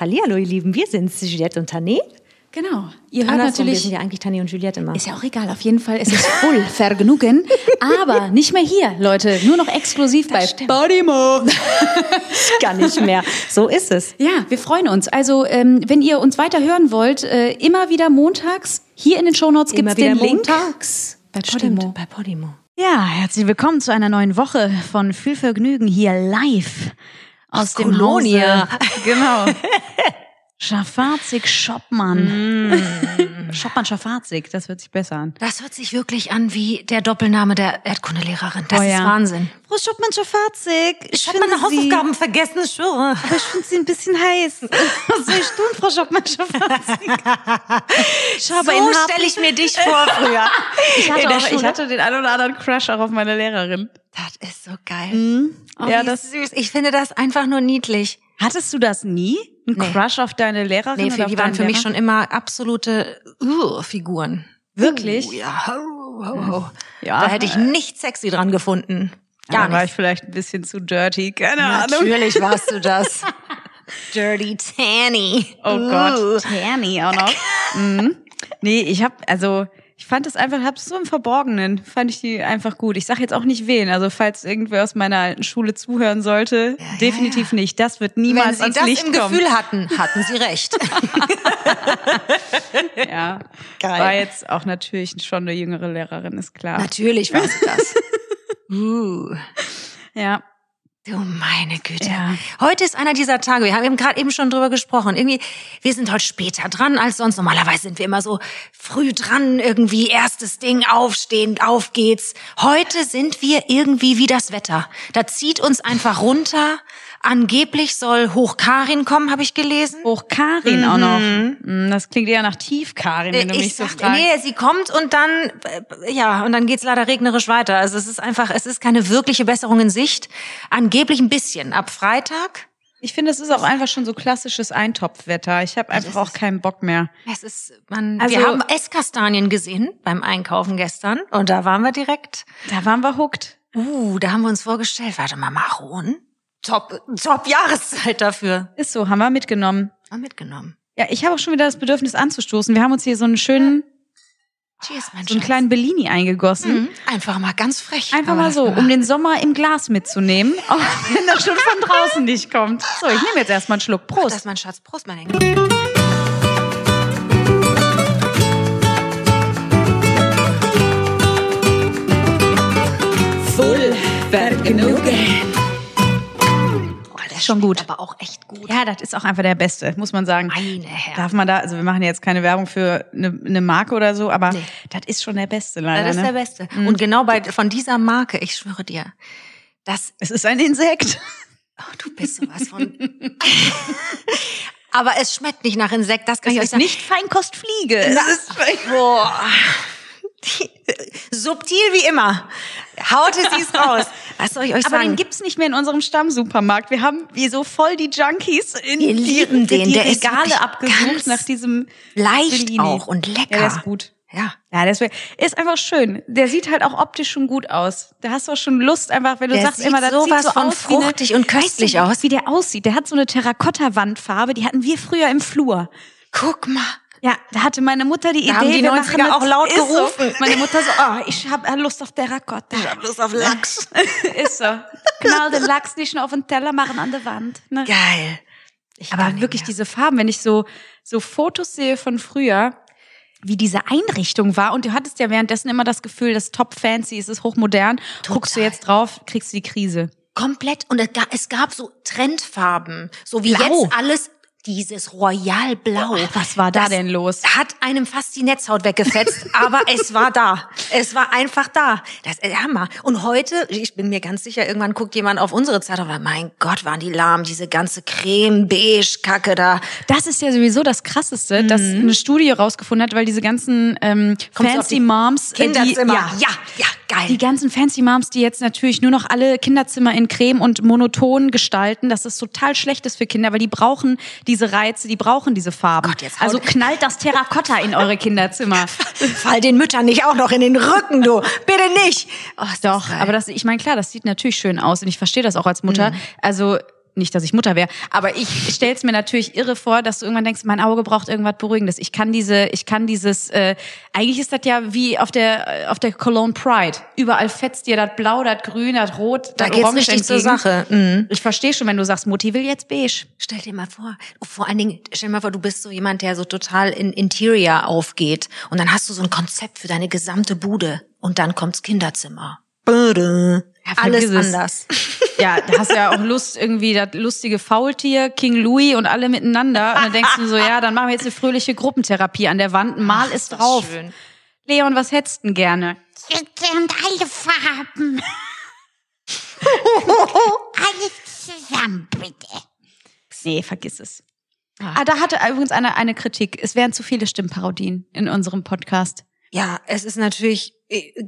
Hallihallo, ihr Lieben, wir sind Juliette und Tané. Genau. Ihr hört Andersrum, wir natürlich. sind ja eigentlich Tané und Juliette immer. Ist ja auch egal, auf jeden Fall ist es voll Vergnügen. Aber nicht mehr hier, Leute. Nur noch exklusiv bei stimmt. Podimo. gar nicht mehr. So ist es. Ja, wir freuen uns. Also, ähm, wenn ihr uns weiter hören wollt, äh, immer wieder montags, hier in den Shownotes gibt es den wieder Link. montags. Bei Stimmt, Podimo. bei Podimo. Ja, herzlich willkommen zu einer neuen Woche von Viel Vergnügen hier live aus dem Kolonia. Hause. Genau. Schafarzig Schoppmann. Schoppmann Schafarzig, das hört sich besser an. Das hört sich wirklich an wie der Doppelname der Erdkundelehrerin. Das Oh ist ja. Wahnsinn. Frau Schoppmann Schafarzig, ich Ich habe meine Hausaufgaben vergessen, ich schwöre. Aber ich finde sie ein bisschen heiß. Was soll ich tun, Frau Schoppmann in So stelle ich mir dich vor früher. ich hatte, auch, ich hatte den einen oder anderen Crush auch auf meine Lehrerin. Das ist so geil. Oh, Ja, das- süß. Ich finde das einfach nur niedlich. Hattest du das nie? Ein Nee. Crush auf deine Lehrerin? Nee, für, die waren für mich Lehrer? schon immer absolute uh, Figuren. Wirklich? Uh, ja. Ho, ho, ho. Ja. Da hätte ich nichts sexy dran gefunden. Gar Dann war ich vielleicht ein bisschen zu dirty, keine Ahnung. Natürlich warst du das. Dirty Tanny. Oh. Gott, Tanny auch noch. mhm. Nee, ich hab, also ich fand es einfach, hab's so im Verborgenen, fand ich die einfach gut. Ich sag jetzt auch nicht wen, also falls irgendwer aus meiner alten Schule zuhören sollte, definitiv nicht. Das wird Wenn niemals sie ans das Licht im kommen. Gefühl hatten, hatten sie recht. Ja, Geil. war jetzt auch natürlich schon eine jüngere Lehrerin, ist klar. Natürlich war sie das. Uh. Ja, Du meine Güte. Ja. Heute ist einer dieser Tage. Wir haben eben gerade eben schon drüber gesprochen. Irgendwie, wir sind heute später dran als sonst. Normalerweise sind wir immer so früh dran. Irgendwie erstes Ding, aufstehen, auf geht's. Heute sind wir irgendwie wie das Wetter. Da zieht uns einfach runter. Angeblich soll Hochkarin kommen, habe ich gelesen. hoch Karin auch noch. Mm, Das klingt eher nach Tiefkarin, wenn du mich ich so sag, fragst. nee, sie kommt und dann, äh, ja, und dann geht's leider regnerisch weiter. Also es ist einfach, es ist keine wirkliche Besserung in Sicht. Angeblich ein bisschen. Ab Freitag Ich finde, es ist auch einfach schon so klassisches Eintopfwetter. Ich habe einfach auch keinen Bock mehr. Es ist, man, Also- wir haben Esskastanien gesehen beim Einkaufen gestern und da waren wir direkt, Da waren wir hooked. uh, da haben wir uns vorgestellt, warte mal, Maron? Top, top Jahreszeit dafür. Ist so, haben wir mitgenommen. Mal mitgenommen. Ja, ich habe auch schon wieder das Bedürfnis anzustoßen. Wir haben uns hier so einen schönen, Cheers, mein so einen Schatz. kleinen Bellini eingegossen. Mhm. Einfach mal ganz frech. Einfach mal das so, um den Sommer im Glas mitzunehmen, auch wenn er schon von draußen nicht kommt. So, ich nehme jetzt erstmal einen Schluck. Das Prost. ist mein Schatz. Prost, mein Engel. Voll Vergnügen. Das schon gut. Aber auch echt gut. Ja, das ist auch einfach der Beste, muss man sagen. Meine Herren. Darf man da, also wir machen jetzt keine Werbung für eine, eine Marke oder so, aber Nee. das ist schon der Beste leider. das ist der ne? Beste. Und genau bei, von dieser Marke, ich schwöre dir, das Es ist ein Insekt. Oh, du bist sowas von. Aber es schmeckt nicht nach Insekt, das kann Es ich euch sagen. nicht Feinkostfliege. Na, ist boah. Subtil wie immer. Haute sie es raus. Was soll ich euch Aber den sagen? gibt's nicht mehr in unserem Stammsupermarkt. Wir haben wie so voll die Junkies in Wir lieben die, den. die Der ist Regale wirklich abgesucht nach diesem leicht Bellini. auch und lecker. Ja, der ist gut. Ja. Ja, deswegen ist einfach schön. Der sieht halt auch optisch schon gut aus. Da hast du auch schon Lust, einfach, wenn du Der sagst immer, das sowas sieht so von aus eine- fruchtig und köstlich weißt du, aus. Wie der aussieht. Der hat so eine Terrakotta-Wandfarbe, die hatten wir früher im Flur. Guck mal. Ja, da hatte meine Mutter die Idee. haben die wir 90er machen das- auch laut gerufen. So. Meine Mutter so, oh, ich habe Lust auf Terrakotta. Ich hab Lust auf Lachs. ist so. Knall den Lachs nicht nur auf den Teller, machen an der Wand. Ne? Geil. Ich Aber wirklich mehr. diese Farben, wenn ich so, so Fotos sehe von früher, wie diese Einrichtung war und du hattest ja währenddessen immer das Gefühl, das ist top fancy, es ist hochmodern, guckst du Total. jetzt drauf, kriegst du die Krise. Komplett. Und es gab so Trendfarben. So wie Blau. jetzt alles dieses Royalblau. Was war da denn los? Hat einem fast die Netzhaut weggefetzt, aber es war da. Es war einfach da. Das ist Hammer. Und heute, ich bin mir ganz sicher, irgendwann guckt jemand auf unsere Zeit und sagt, mein Gott, waren die lahm, diese ganze Creme-Beige-Kacke da. Das ist ja sowieso das Krasseste, dass eine Studie rausgefunden hat, weil diese ganzen ähm, fancy die Moms, äh, die, Kinderzimmer. ja, ja, ja, geil. die ganzen fancy Moms, die jetzt natürlich nur noch alle Kinderzimmer in Creme und monoton gestalten, das total schlecht ist für Kinder, weil die brauchen diese Reize, die brauchen diese Farben. Gott, jetzt also knallt das Terrakotta in eure Kinderzimmer. Fall den Müttern nicht auch noch in den Rücken, du. Bitte nicht. Oh, ist das Doch, aber das, ich meine, klar, das sieht natürlich schön aus und ich verstehe das auch als Mutter. Also nicht, dass ich Mutter wäre, aber ich stelle es mir natürlich irre vor, dass du irgendwann denkst, mein Auge braucht irgendwas Beruhigendes. Ich kann diese, ich kann dieses, äh, eigentlich ist das ja wie auf der auf der Cologne Pride. Überall fetzt dir das Blau, das Grün, das Rot, Da das geht's Orange richtig zur entgegen. Sache. Mhm. Ich verstehe schon, wenn du sagst, Mutti will jetzt beige. Stell dir mal vor, vor allen Dingen, stell dir mal vor, du bist so jemand, der so total in Interior aufgeht und dann hast du so ein Konzept für deine gesamte Bude und dann kommt's Kinderzimmer. Ja, Alles anders. Ja, da hast du ja auch Lust, irgendwie das lustige Faultier, King Louis und alle miteinander. Und dann denkst du so, ja, dann machen wir jetzt eine fröhliche Gruppentherapie an der Wand. Mal ist das drauf. schön. Leon, was hättest du denn gerne? Und alle Farben. Alles zusammen, bitte. Nee, vergiss es. Ah, da hatte übrigens eine, eine Kritik. Es wären zu viele Stimmparodien in unserem Podcast. Ja, es ist natürlich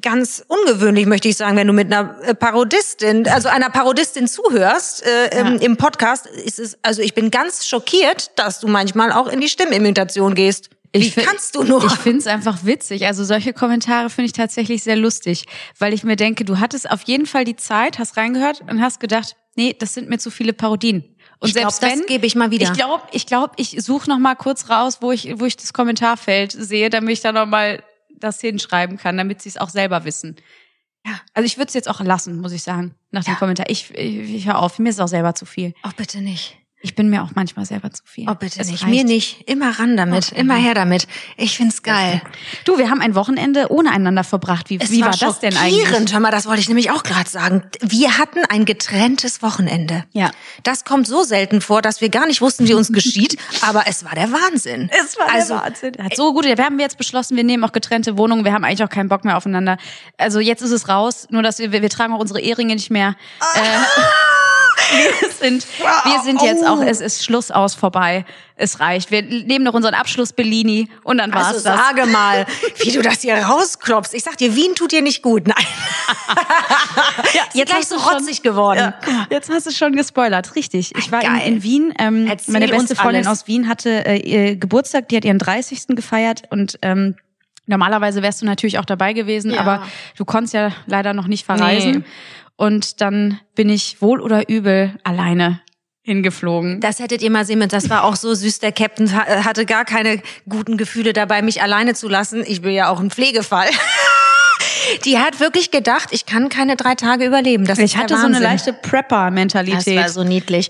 ganz ungewöhnlich, möchte ich sagen, wenn du mit einer äh, Parodistin, also einer Parodistin zuhörst äh, im, Ja. im Podcast. Ist es, also ich bin ganz schockiert, dass du manchmal auch in die Stimmimitation gehst. Wie fi- kannst du nur? Ich finde es einfach witzig. Also solche Kommentare finde ich tatsächlich sehr lustig, weil ich mir denke, du hattest auf jeden Fall die Zeit, hast reingehört und hast gedacht, nee, das sind mir zu viele Parodien. Und Ich glaub, selbst das wenn, gebe ich mal wieder. Ich glaube, ich glaube, ich suche noch mal kurz raus, wo ich, wo ich das Kommentarfeld sehe, damit ich da noch mal das hinschreiben kann, damit sie es auch selber wissen. Ja. Also ich würde es jetzt auch lassen, muss ich sagen, nach dem Ja. Kommentar. Ich, ich, ich hör auf, mir ist es auch selber zu viel. oh, bitte nicht. Ich bin mir auch manchmal selber zu viel. Oh, bitte Es nicht. reicht. Mir nicht. Immer ran damit. Immer her damit. Ich find's geil. Du, wir haben ein Wochenende ohne einander verbracht. Wie, Es wie war, das denn eigentlich? Hör mal, das wollte ich nämlich auch gerade sagen. Wir hatten ein getrenntes Wochenende. Ja. Das kommt so selten vor, dass wir gar nicht wussten, wie uns geschieht. aber es war der Wahnsinn. Es war also, der Wahnsinn. Hat so gut. Wir haben jetzt beschlossen, wir nehmen auch getrennte Wohnungen. Wir haben eigentlich auch keinen Bock mehr aufeinander. Also jetzt ist es raus. Nur dass wir wir, wir tragen auch unsere Ehringe nicht mehr. Äh, wir sind wir sind jetzt auch. Es ist Schluss aus vorbei. Es reicht. Wir nehmen noch unseren Abschluss Bellini und dann war's Also das. sage mal, wie du das hier rausklopfst. Ich sag dir, Wien tut dir nicht gut. Nein. Ja, Jetzt gleich hast so du schon- rotzig geworden. Ja, jetzt hast du schon gespoilert, richtig. Ich Ah, war in, in Wien. Ähm, Erzähl meine beste Freundin alles. aus Wien hatte äh, ihr Geburtstag, die hat ihren 30. gefeiert und ähm, normalerweise wärst du natürlich auch dabei gewesen, Ja. aber du konntest ja leider noch nicht verreisen. Nee. Und dann bin ich wohl oder übel alleine hingeflogen. Das hättet ihr mal sehen müssen. Das war auch so süß. Der Captain ha- hatte gar keine guten Gefühle dabei, mich alleine zu lassen. Ich bin ja auch ein Pflegefall. Die hat wirklich gedacht, ich kann keine drei Tage überleben. Das ist ich hatte so eine leichte Prepper-Mentalität. Das war so niedlich.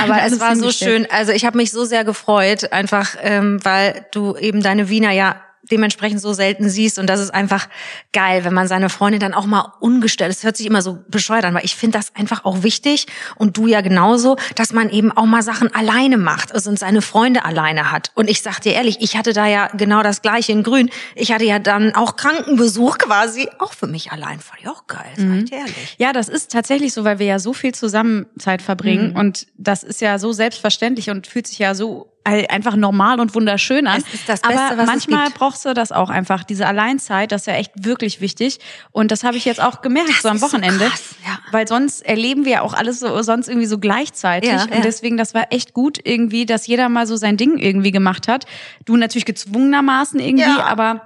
Aber es war so schön. Also ich habe mich so sehr gefreut, einfach ähm, weil du eben deine Wiener ja dementsprechend so selten siehst und das ist einfach geil, wenn man seine Freundin dann auch mal ungestellt. Es hört sich immer so bescheuert an, weil ich finde das einfach auch wichtig und du ja genauso, dass man eben auch mal Sachen alleine macht also und seine Freunde alleine hat. Und ich sag dir ehrlich, ich hatte da ja genau das gleiche in Grün. Ich hatte ja dann auch Krankenbesuch quasi, auch für mich allein. Fand ich auch geil, sag ich dir ehrlich. Ja, das ist tatsächlich so, weil wir ja so viel zusammen Zeit verbringen Mhm. und das ist ja so selbstverständlich und fühlt sich ja so einfach normal und wunderschön an. Es ist das Beste, Aber was es manchmal gibt. brauchst du das auch einfach, diese Alleinzeit, das ist ja echt wirklich wichtig und das habe ich jetzt auch gemerkt so am ist so Wochenende, krass, ja. weil sonst erleben wir ja auch alles so sonst irgendwie so gleichzeitig Ja, und ja. deswegen das war echt gut irgendwie, dass jeder mal so sein Ding irgendwie gemacht hat. Du natürlich gezwungenermaßen irgendwie, aber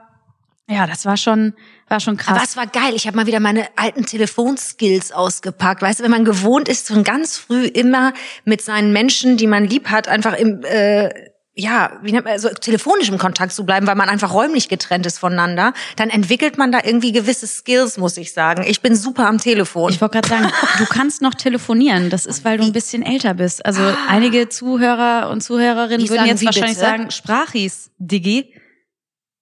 ja, das war schon war schon krass. Aber es war geil. Ich habe mal wieder meine alten Telefonskills ausgepackt. Weißt du, wenn man gewohnt ist, von ganz früh immer mit seinen Menschen, die man lieb hat, einfach im äh, ja, wie nennt man, so telefonisch im Kontakt zu bleiben, weil man einfach räumlich getrennt ist voneinander, dann entwickelt man da irgendwie gewisse Skills, muss ich sagen. Ich bin super am Telefon. Ich wollte gerade sagen, du kannst noch telefonieren. Das ist, weil du ein bisschen älter bist. Also einige Zuhörer und Zuhörerinnen Die würden sagen, jetzt wahrscheinlich bitte? sagen, Sprachis, Diggi.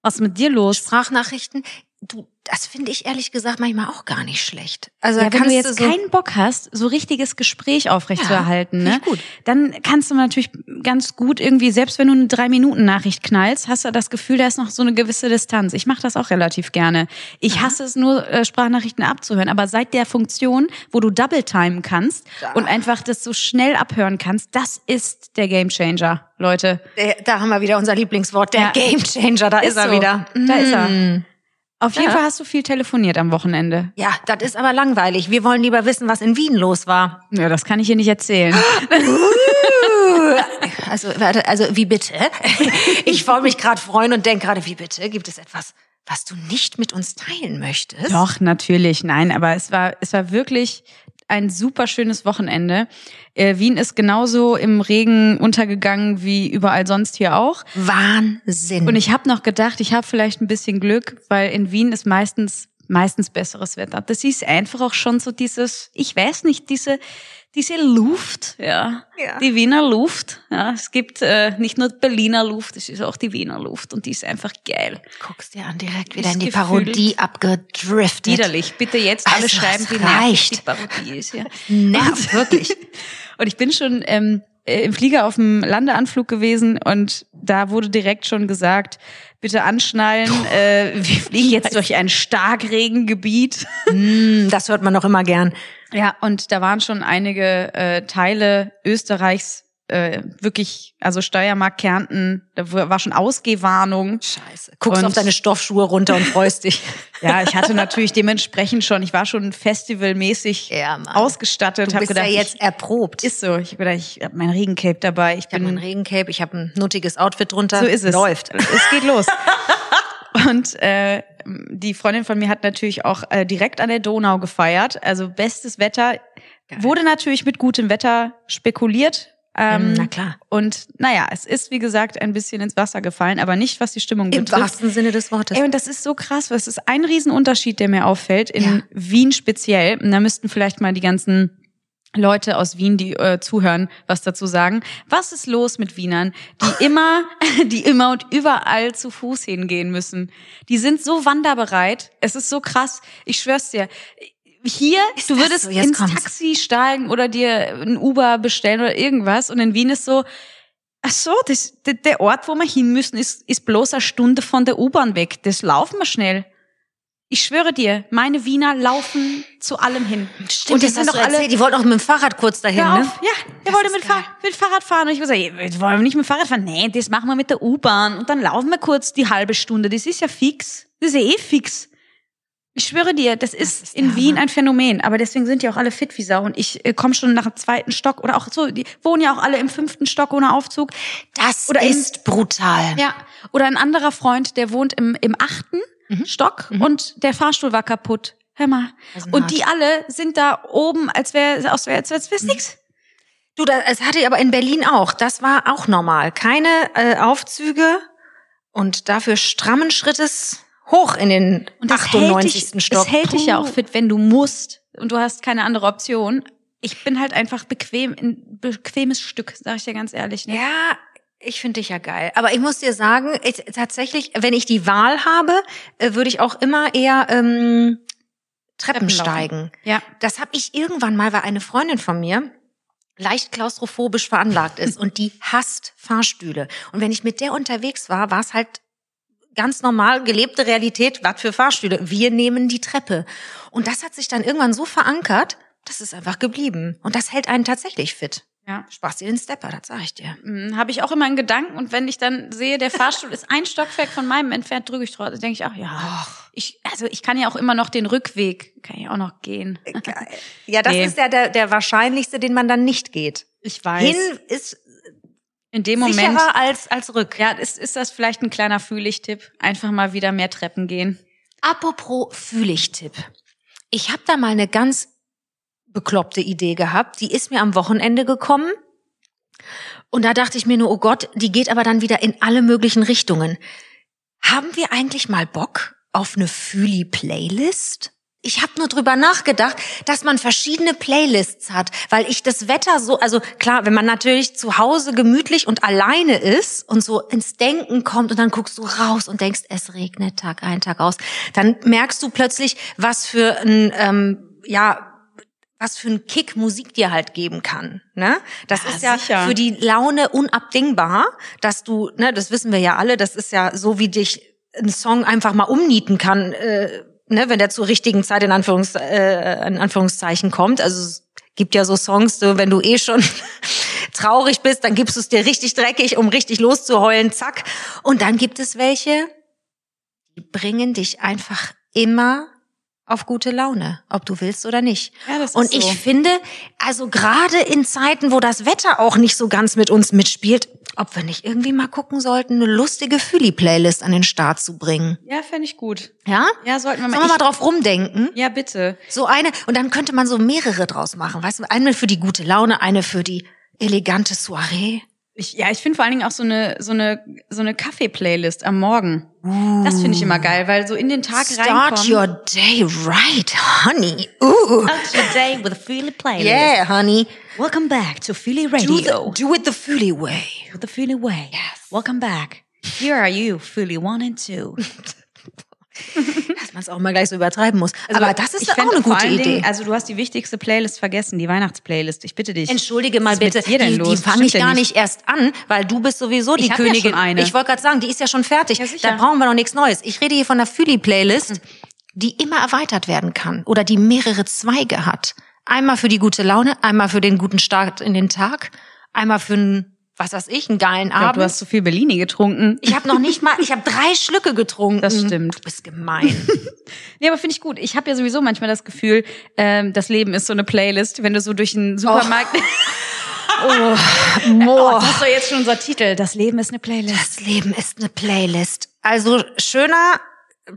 Was ist mit dir los? Sprachnachrichten, du, das finde ich ehrlich gesagt manchmal auch gar nicht schlecht. Also Ja, wenn du jetzt so, keinen Bock hast, so richtiges Gespräch aufrechtzuerhalten, Ja, ne? gut. dann kannst du natürlich ganz gut irgendwie, selbst wenn du eine Drei-Minuten-Nachricht knallst, hast du das Gefühl, da ist noch so eine gewisse Distanz. Ich mache das auch relativ gerne. Ich hasse es nur, äh, Sprachnachrichten abzuhören, aber seit der Funktion, wo du Double-Timen kannst und einfach das so schnell abhören kannst, das ist der Gamechanger, Leute. der, da haben wir wieder unser Lieblingswort, der Ja. Gamechanger, da ist, er so. wieder. Da ist er. Auf jeden Ja. Fall hast du viel telefoniert am Wochenende. Ja, das ist aber langweilig. Wir wollen lieber wissen, was in Wien los war. Ja, das kann ich hier nicht erzählen. Also, warte, also wie bitte? Ich wollte mich gerade freuen und denke gerade, wie bitte? Gibt es etwas, was du nicht mit uns teilen möchtest? Doch, natürlich, nein, aber es war, es war wirklich ein super schönes Wochenende. Äh, Wien ist genauso im Regen untergegangen wie überall sonst hier auch. Wahnsinn. Und ich habe noch gedacht, ich habe vielleicht ein bisschen Glück, weil in Wien ist meistens meistens besseres Wetter. Das ist einfach auch schon so dieses, ich weiß nicht, diese diese Luft, ja, Ja. die Wiener Luft. Ja, es gibt äh, nicht nur Berliner Luft, es ist auch die Wiener Luft und die ist einfach geil. Guckst dir an, direkt wieder Ist in die Parodie abgedriftet. Widerlich. Bitte jetzt alle Also, schreiben, wie nervig die Parodie ist. Ja. Nervt wirklich. Und ich bin schon ähm, äh, im Flieger auf dem Landeanflug gewesen und da wurde direkt schon gesagt, bitte anschnallen, äh, wir fliegen jetzt durch ein Starkregengebiet. Mm, das hört man noch immer gern. Ja, und da waren schon einige äh, Teile Österreichs äh, wirklich, also Steiermark, Kärnten, da war schon Ausgehwarnung. Scheiße. Guckst Und- auf deine Stoffschuhe runter und freust dich. Ja, ich hatte natürlich dementsprechend schon, ich war schon festivalmäßig Ja, Mann. ausgestattet. Du bist gedacht, ja jetzt ich, erprobt. ist so. Ich hab gedacht, ich habe mein Regencape dabei. Ich Ich habe bin ein Regencape, ich habe ein nuttiges Outfit drunter. So ist es. Läuft. Es geht los. Und äh, die Freundin von mir hat natürlich auch äh, direkt an der Donau gefeiert. Also bestes Wetter. Wurde natürlich mit gutem Wetter spekuliert. Ähm, Mm, na klar. Und naja, es ist, wie gesagt, ein bisschen ins Wasser gefallen, aber nicht, was die Stimmung Im betrifft. wahrsten Sinne des Wortes. Ey, und das ist so krass, weil es ist ein Riesenunterschied, der mir auffällt, in Ja. Wien speziell. Und da müssten vielleicht mal die ganzen Leute aus Wien, die äh, zuhören, was dazu sagen. Was ist los mit Wienern, die immer, die immer und überall zu Fuß hingehen müssen? Die sind so wanderbereit. Es ist so krass. Ich schwör's dir. Hier, Ist du würdest so? Ins kommt's. Taxi steigen oder dir ein Uber bestellen oder irgendwas. Und in Wien ist so, ach so, das, der, Ort, wo wir hin müssen, ist, ist bloß eine Stunde von der U-Bahn weg. Das laufen wir schnell. Ich schwöre dir, meine Wiener laufen zu allem hin. Stimmt, und die das sind doch alle. erzählt. Die wollten auch mit dem Fahrrad kurz dahin, ne? auf. Ja, der Das wollte ist mit. Fahr mit Fahrrad fahren. Und ich gesagt, wir wollen nicht mit Fahrrad fahren. Nee, das machen wir mit der U-Bahn. Und dann laufen wir kurz die halbe Stunde. Das ist ja fix. Das ist ja eh fix. Ich schwöre dir, das ist, ist der in Hammer. Wien ein Phänomen. Aber deswegen sind die auch alle fit wie Sau. Und ich äh, komme schon nach dem zweiten Stock oder auch so, die wohnen ja auch alle im fünften Stock ohne Aufzug. Das Oder im- ist brutal. Ja. Oder ein anderer Freund, der wohnt im, im achten Stock und der Fahrstuhl war kaputt. Hör mal. Das ist Und hart. die alle sind da oben, als wäre als wär, als wär's nix. Du, das, es hatte ich aber in Berlin auch. Das war auch normal. Keine äh, Aufzüge und dafür strammen Schrittes hoch in den Und das 98. hält dich, Stock. Das hält dich ja auch Puh. fit, wenn du musst und du hast keine andere Option. Ich bin halt einfach bequem, ein bequemes Stück, sag ich dir ganz ehrlich. Ne? Ja, ich finde dich ja geil. Aber ich muss dir sagen, ich, tatsächlich, wenn ich die Wahl habe, äh, würde ich auch immer eher ähm, Treppen Treppen steigen. Ja. Das habe ich irgendwann mal, weil eine Freundin von mir leicht klaustrophobisch veranlagt ist und die hasst Fahrstühle. Und wenn ich mit der unterwegs war, war es halt ganz normal gelebte Realität, was für Fahrstühle. Wir nehmen die Treppe. Und das hat sich dann irgendwann so verankert, das ist einfach geblieben. Und das hält einen tatsächlich fit. Ja. Spaß dir den Stepper, das sag ich dir. Hm, Habe ich auch immer in Gedanken und wenn ich dann sehe, der Fahrstuhl ist ein Stockwerk von meinem entfernt, drücke ich drauf. Dann denke ich, ach ja, ich, also ich kann ja auch immer noch den Rückweg, kann ich auch noch gehen. Geil. Ja, das Nee. ist ja der, der wahrscheinlichste, den man dann nicht geht. Ich weiß. Hin ist in dem Moment, sicherer als, als rück. ja, ist, ist das vielleicht ein kleiner Fühlig-Tipp. Einfach mal wieder mehr Treppen gehen. Apropos Fühlig-Tipp. Ich habe da mal eine ganz bekloppte Idee gehabt. Die ist mir am Wochenende gekommen. Und da dachte ich mir nur, oh Gott, die geht aber dann wieder in alle möglichen Richtungen. Haben wir eigentlich mal Bock auf eine Fühli-Playlist? Ich habe nur drüber nachgedacht, dass man verschiedene Playlists hat, weil ich das Wetter so, also klar, wenn man natürlich zu Hause gemütlich und alleine ist und so ins Denken kommt und dann guckst du raus und denkst, es regnet Tag ein, Tag aus, dann merkst du plötzlich, was für ein, ähm, ja, was für ein Kick Musik dir halt geben kann. Ne? Das Ja, ist ja sicher. für die Laune unabdingbar, dass du, ne, das wissen wir ja alle, das ist ja so, wie dich ein Song einfach mal umnieten kann, äh, ne, wenn der zur richtigen Zeit in, Anführungs, äh, in Anführungszeichen kommt. Also es gibt ja so Songs, so, wenn du eh schon traurig bist, dann gibst du es dir richtig dreckig, um richtig loszuheulen, zack. Und dann gibt es welche, die bringen dich einfach immer auf gute Laune, ob du willst oder nicht. Ja, das ist Und ich so. finde, also gerade in Zeiten, wo das Wetter auch nicht so ganz mit uns mitspielt, ob wir nicht irgendwie mal gucken sollten, eine lustige Füli-Playlist an den Start zu bringen. Ja, fände ich gut. Ja? Ja, sollten wir mal. Sollen wir mal drauf rumdenken? ja, bitte. So eine, und dann könnte man so mehrere draus machen. Weißt du, eine für die gute Laune, eine für die elegante Soiree. Ich, ja, ich finde vor allen Dingen auch so eine, so eine, so eine Kaffee-Playlist am Morgen. Das finde ich immer geil, weil so in den Tag Start reinkommen. your day right, honey. Ooh. today with a Philly playlist. Yeah, honey. Welcome back to Philly Do, Radio. the, do it the Philly way. the Philly way. Yes. Welcome back. Here are you, Philly one and two. Dass man es auch mal gleich so übertreiben muss. Aber das ist auch eine gute Idee. Dingen, also du hast die wichtigste Playlist vergessen, die Weihnachtsplaylist. Ich bitte dich. Entschuldige mal bitte, die, die fange ich ja gar nicht. erst an, weil du bist sowieso die Ich ja Königin. schon eine. Ich wollte gerade sagen, die ist ja schon fertig. Ja, da brauchen wir noch nichts Neues. Ich rede hier von der Füli-Playlist, die immer erweitert werden kann oder die mehrere Zweige hat. Einmal für die gute Laune, einmal für den guten Start in den Tag, einmal für einen, was weiß ich, einen geilen ich glaub, Abend. du hast zu viel Bellini getrunken. ich habe noch nicht mal, ich habe drei Schlücke getrunken. Das stimmt. Du bist gemein. Nee, aber finde ich gut. Ich habe ja sowieso manchmal das Gefühl, ähm, das Leben ist so eine Playlist, wenn du so durch einen Supermarkt. Oh, Oh, das ist doch jetzt schon unser Titel. Das Leben ist eine Playlist. Das Leben ist eine Playlist. Also schöner,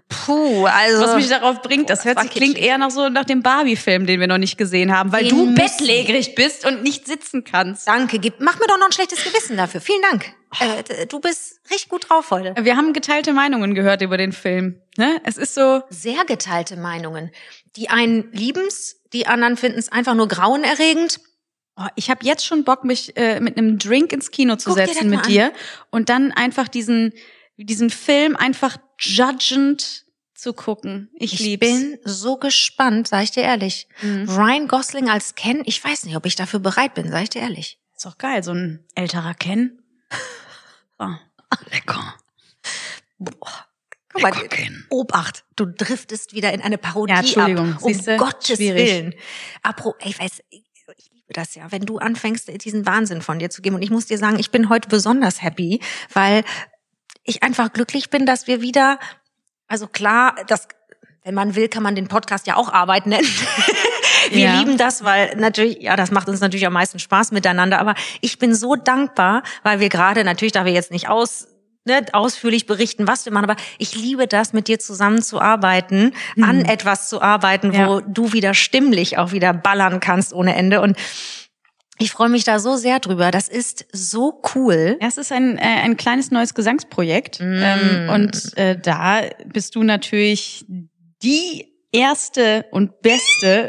puh, also. Was mich darauf bringt, das Boah, hört das sich, war klingt eher nach so nach dem Barbie-Film, den wir noch nicht gesehen haben, weil Den du bettlägerig bist und nicht sitzen kannst. Danke, gib, mach mir doch noch ein schlechtes Gewissen dafür. Vielen Dank. Äh, d- du bist richtig gut drauf heute. Wir haben geteilte Meinungen gehört über den Film. Ne? Es ist so, Sehr geteilte Meinungen. Die einen lieben's, die anderen finden's einfach nur grauenerregend. oh, ich habe jetzt schon Bock, mich äh, mit einem Drink ins Kino zu Guck dir setzen mal mit dir und dann einfach diesen diesen Film einfach judgend zu gucken. Ich, Ich lieb's. bin so gespannt, sag ich dir ehrlich. Mhm. Ryan Gosling als Ken, ich weiß nicht, ob ich dafür bereit bin, sag ich dir ehrlich. Ist doch geil, so ein älterer Ken. Oh, lecker. Guck mal, Ken. Obacht, du driftest wieder in eine Parodie Ja, Entschuldigung, ab. Um siehste, Gottes schwierig. Willen. Apro, ey, ich weiß, ich liebe das ja, wenn du anfängst, diesen Wahnsinn von dir zu geben. Und ich muss dir sagen, ich bin heute besonders happy, weil ich einfach glücklich bin, dass wir wieder, also klar, das, wenn man will, kann man den Podcast ja auch Arbeit nennen. Wir Ja. lieben das, weil natürlich, ja, das macht uns natürlich am meisten Spaß miteinander. Aber ich bin so dankbar, weil wir gerade, natürlich, da wir jetzt nicht aus, ne, ausführlich berichten, was wir machen, aber ich liebe das, mit dir zusammenzuarbeiten, an etwas zu arbeiten, wo Ja. du wieder stimmlich auch wieder ballern kannst ohne Ende. Und ich freue mich da so sehr drüber. Das ist so cool. Ja, es ist ein, äh, ein kleines neues Gesangsprojekt. Mm. Ähm, und äh, da bist du natürlich die erste und beste,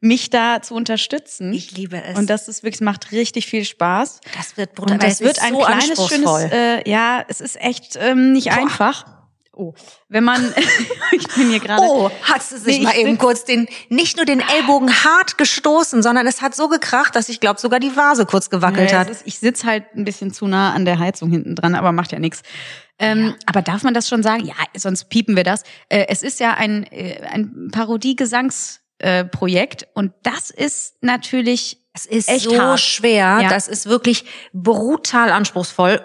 mich da zu unterstützen. Ich liebe es. und das ist wirklich, macht richtig viel Spaß. das wird brutal. Und das es wird ist ein so kleines, schönes, äh, ja, es ist echt ähm, nicht einfach. Oh, wenn man, ich bin hier gerade. Oh, hat sie sich Nee, mal eben kurz den, nicht nur den Ellbogen hart gestoßen, sondern es hat so gekracht, dass ich glaube, sogar die Vase kurz gewackelt Ja, hat. ist, ich sitz halt ein bisschen zu nah an der Heizung hinten dran, aber macht ja nichts. Ähm, Aber darf man das schon sagen? Ja, sonst piepen wir das. Äh, es ist ja ein, äh, ein Parodie-Gesangsprojekt äh, und das ist natürlich Es ist echt so hart. schwer, Ja. das ist wirklich brutal anspruchsvoll.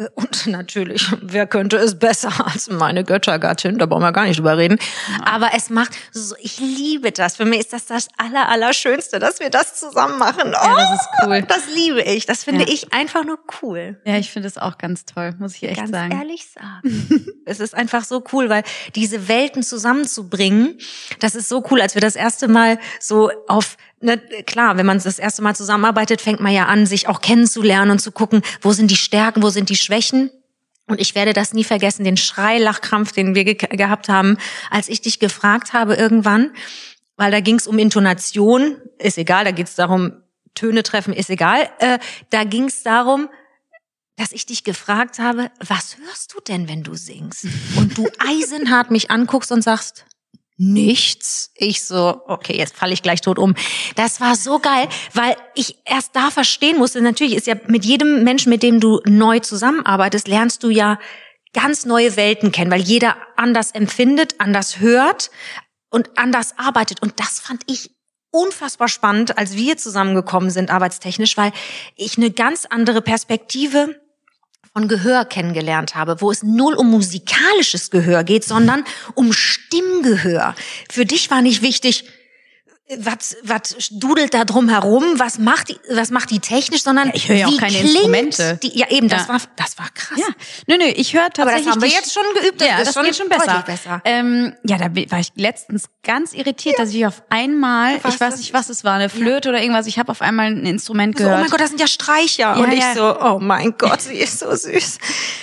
Äh, Und natürlich, wer könnte es besser als meine Göttergattin? Da brauchen wir gar nicht drüber reden. Aber es macht so, ich liebe das. Für mich ist das das aller, Allerschönste, dass wir das zusammen machen. Oh, Ja, das ist cool. Das liebe ich. Das finde Ja. ich einfach nur cool. Ja, ich finde es auch ganz toll, muss ich echt ganz sagen. ehrlich sagen. es ist einfach so cool, weil diese Welten zusammenzubringen, das ist so cool, als wir das erste Mal so auf, ne, klar, wenn man das erste Mal zusammenarbeitet, fängt man ja an, sich auch kennenzulernen und zu gucken, wo sind die Stärken, wo sind die Schwächen. Und ich werde das nie vergessen, den Schreilachkrampf, den wir ge gehabt haben, als ich dich gefragt habe irgendwann, weil da ging es um Intonation, ist egal, da geht es darum, Töne treffen, ist egal. Äh, da ging es darum, dass ich dich gefragt habe, was hörst du denn, wenn du singst? Und du eisenhart mich anguckst und sagst, nichts. Ich so, okay, jetzt falle ich gleich tot um. Das war so geil, weil ich erst da verstehen musste, natürlich ist ja mit jedem Menschen, mit dem du neu zusammenarbeitest, lernst du ja ganz neue Welten kennen, weil jeder anders empfindet, anders hört und anders arbeitet. Und das fand ich unfassbar spannend, als wir zusammengekommen sind, arbeitstechnisch, weil ich eine ganz andere Perspektive von Gehör kennengelernt habe, wo es null um musikalisches Gehör geht, sondern um Stimmgehör. Für dich war nicht wichtig, was, was dudelt da drum herum, was macht die, was macht die technisch, sondern Ja, ich höre ja auch keine Instrumente. Die, ja, eben, das Ja. war, das war krass. Ja, nö, nö, ich höre Aber tatsächlich. das haben wir jetzt schon geübt. Das ja, ist das schon geht schon besser. besser. Ähm, ja, da war ich letztens ganz irritiert, dass ich auf einmal, Was ich weiß nicht, was es war, eine Flöte oder irgendwas, ich habe auf einmal ein Instrument So, oh gehört. mein Gott, das sind ja Streicher. Ja, und ich ja. so, oh mein Gott, sie ist so süß.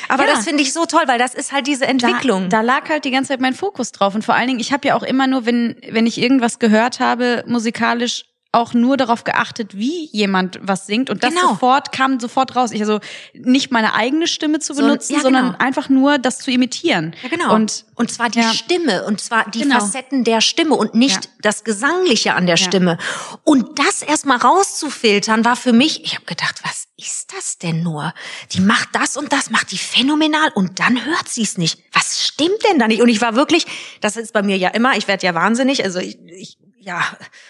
Aber Ja. das finde ich so toll, weil das ist halt diese Entwicklung. Da, da lag halt die ganze Zeit mein Fokus drauf. Und vor allen Dingen, ich habe ja auch immer nur, wenn, wenn ich irgendwas gehört habe, musikalisch auch nur darauf geachtet, wie jemand was singt. Und das Genau. sofort kam sofort raus. Ich also nicht meine eigene Stimme zu So- benutzen, ja, sondern genau. einfach nur das zu imitieren. Ja, genau. Und, und zwar die ja. Stimme und zwar die Genau. Facetten der Stimme und nicht Ja. das Gesangliche an der Stimme. Und das erstmal rauszufiltern war für mich, ich habe gedacht, was ist das denn nur? Die macht das und das, macht die phänomenal und dann hört sie es nicht. Was stimmt denn da nicht? Und ich war wirklich, das ist bei mir ja immer, ich werde ja wahnsinnig, also ich, ich ja,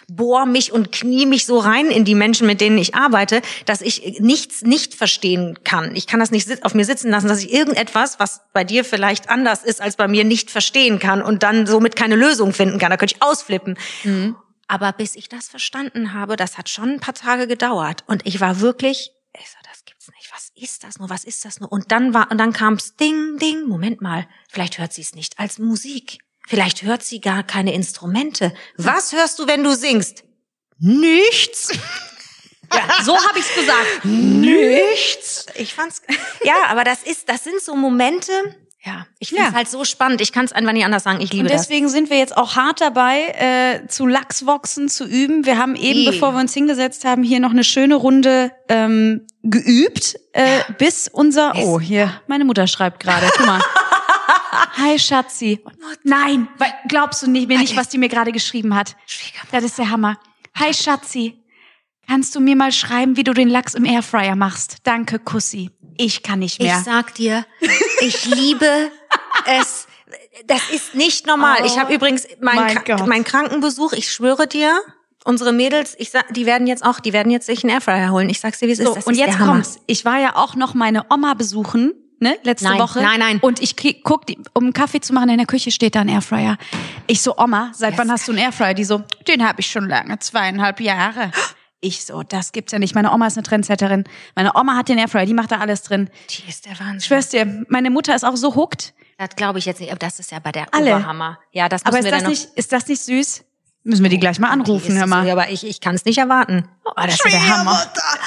bohr mich und knie mich so rein in die Menschen, mit denen ich arbeite, dass ich nichts nicht verstehen kann. Ich kann das nicht auf mir sitzen lassen, dass ich irgendetwas, was bei dir vielleicht anders ist als bei mir, nicht verstehen kann und dann somit keine Lösung finden kann. Da könnte ich ausflippen. Aber bis ich das verstanden habe, das hat schon ein paar Tage gedauert. Und ich war wirklich, ich so, das gibt's nicht. Was ist das nur? Was ist das nur? Und dann war, und dann kam's Ding, Ding. Moment mal. Vielleicht hört sie es nicht als Musik. Vielleicht hört sie gar keine Instrumente. Was hörst du, wenn du singst? Nichts. ja, so habe ich's gesagt. Nichts. Ich fand's, ja, aber das ist, das sind so Momente, ja, ich find's Ja. halt so spannend. Ich kann es einfach nicht anders sagen. Ich liebe Und das. deswegen sind wir jetzt auch hart dabei, äh, zu Lachswochsen zu üben. Wir haben eben, Eh. bevor wir uns hingesetzt haben, hier noch eine schöne Runde ähm, geübt, äh, bis unser. Oh, hier, meine Mutter schreibt gerade. Guck mal. Hi Schatzi. Nein, weil, glaubst du nicht, mir nicht, was die mir gerade geschrieben hat? Das ist der Hammer. Hi Schatzi. Kannst du mir mal schreiben, wie du den Lachs im Airfryer machst? Danke, Kussi. Ich kann nicht Ich mehr. sag dir, ich liebe es. Das ist nicht normal. Oh, ich habe übrigens mein meinen Gott. mein Krankenbesuch, ich schwöre dir, unsere Mädels, ich sag, die werden jetzt auch, die werden jetzt sich einen Airfryer holen. Ich sag's dir, wie es So, ist. Das und ist jetzt kommt's. Ich war ja auch noch meine Oma besuchen, ne, letzte Nein, Woche. nein, nein. Und ich krieg, guck, die, um einen Kaffee zu machen, in der Küche steht da ein Airfryer. Ich so, Oma, seit Yes. wann hast du einen Airfryer? Die so, den habe ich schon lange, zweieinhalb Jahre. Ich so, das gibt's ja nicht. Meine Oma ist eine Trendsetterin. Meine Oma hat den Airfryer, die macht da alles drin. Die ist der Wahnsinn. Ich schwör's dir, meine Mutter ist auch so hooked. Das glaube ich jetzt nicht, aber das ist ja bei der Alle. Oberhammer. Ja, das müssen Aber ist wir das dann noch. nicht, ist das nicht süß? Müssen wir die gleich mal anrufen, hör mal. So, aber ich, ich kann es nicht erwarten. Oh, das ist der Hammer.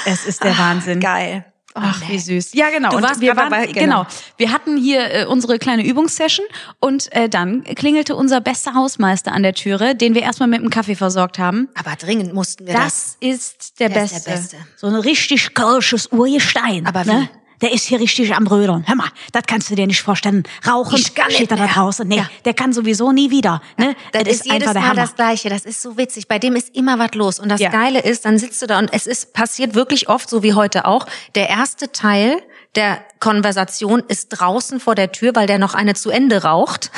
Es ist der Wahnsinn. Geil. Oh, Ach, wie süß. Ja, genau. Du und warst wir waren, dabei, genau. genau. Wir hatten hier äh, unsere kleine Übungssession und äh, dann klingelte unser bester Hausmeister an der Türe, den wir erstmal mit einem Kaffee versorgt haben. Aber dringend mussten wir das. Das ist der, Der ist Beste. der Beste. So ein richtig kölsches Urgestein. Aber ne? Der ist hier richtig am Brödeln. Hör mal, das kannst du dir nicht vorstellen. Rauchen Ich kann steht nicht er da mehr. draußen. Nee, Ja. der kann sowieso nie wieder. Ne? Das, ist, jedes einfach der Mal das Gleiche. Das ist so witzig. Bei dem ist immer was los. Und das Ja. Geile ist, dann sitzt du da und es ist passiert wirklich oft, so wie heute auch. Der erste Teil der Konversation ist draußen vor der Tür, weil der noch eine zu Ende raucht.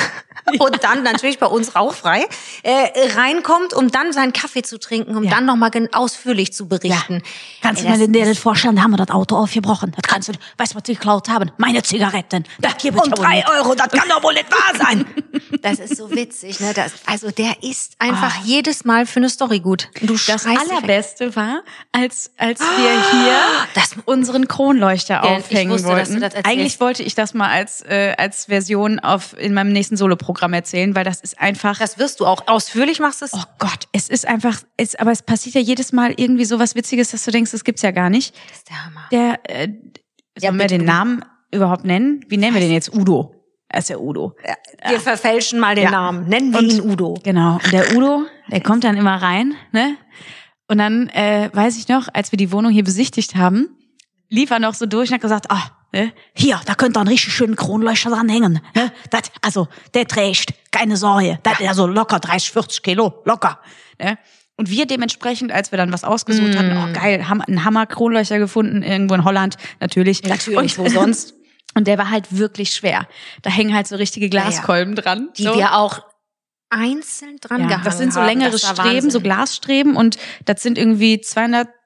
Und dann natürlich bei uns rauchfrei äh, reinkommt, um dann seinen Kaffee zu trinken, um Ja. dann nochmal ausführlich zu berichten. Kannst du mir das dir das vorstellen? Da haben wir das Auto aufgebrochen. Das kannst du, weißt du, was die geklaut haben? Meine Zigaretten. Das gibt es Und ja drei nicht. Euro, das kann doch wohl nicht wahr sein. Das ist so witzig, ne? Das, also der ist einfach jedes Mal für eine Story gut. Du Das. Allerbeste war, als, als wir hier Das- unseren Kronleuchter Ja, ich aufhängen wusste, wollten. Eigentlich wollte ich das mal als, äh, als Version auf, in meinem nächsten Soloprogramm erzählen, weil das ist einfach... Das wirst du auch ausführlich machst es. Oh Gott, es ist einfach, es, aber es passiert ja jedes Mal irgendwie so was Witziges, dass du denkst, das gibt's ja gar nicht. das ist der Hammer. Der, äh, sollen wir den Namen überhaupt nennen? Wie nennen wir den jetzt? Udo. Er ist der Udo. Wir verfälschen mal den Ja. Namen. Nennen wir Und- ihn Udo. Genau. Und der Udo, der kommt dann immer rein, ne? Und dann äh, weiß ich noch, als wir die Wohnung hier besichtigt haben, lief er noch so durch und hat gesagt, ah, Ne? Hier, da könnt ihr einen richtig schönen Kronleuchter dran hängen. Ne? Das, also, der trägt, keine Sorge. Das also locker 30, 40 Kilo, locker. Und wir dementsprechend, als wir dann was ausgesucht hatten, oh geil, haben einen Hammer-Kronleuchter gefunden, irgendwo in Holland, natürlich. Natürlich, und, wo sonst? Und der war halt wirklich schwer. Da hängen halt so richtige Glaskolben dran. Die so. wir auch einzeln dran Ja, gehangen das sind so haben. längere Streben, so Wahnsinn. Glasstreben und das sind irgendwie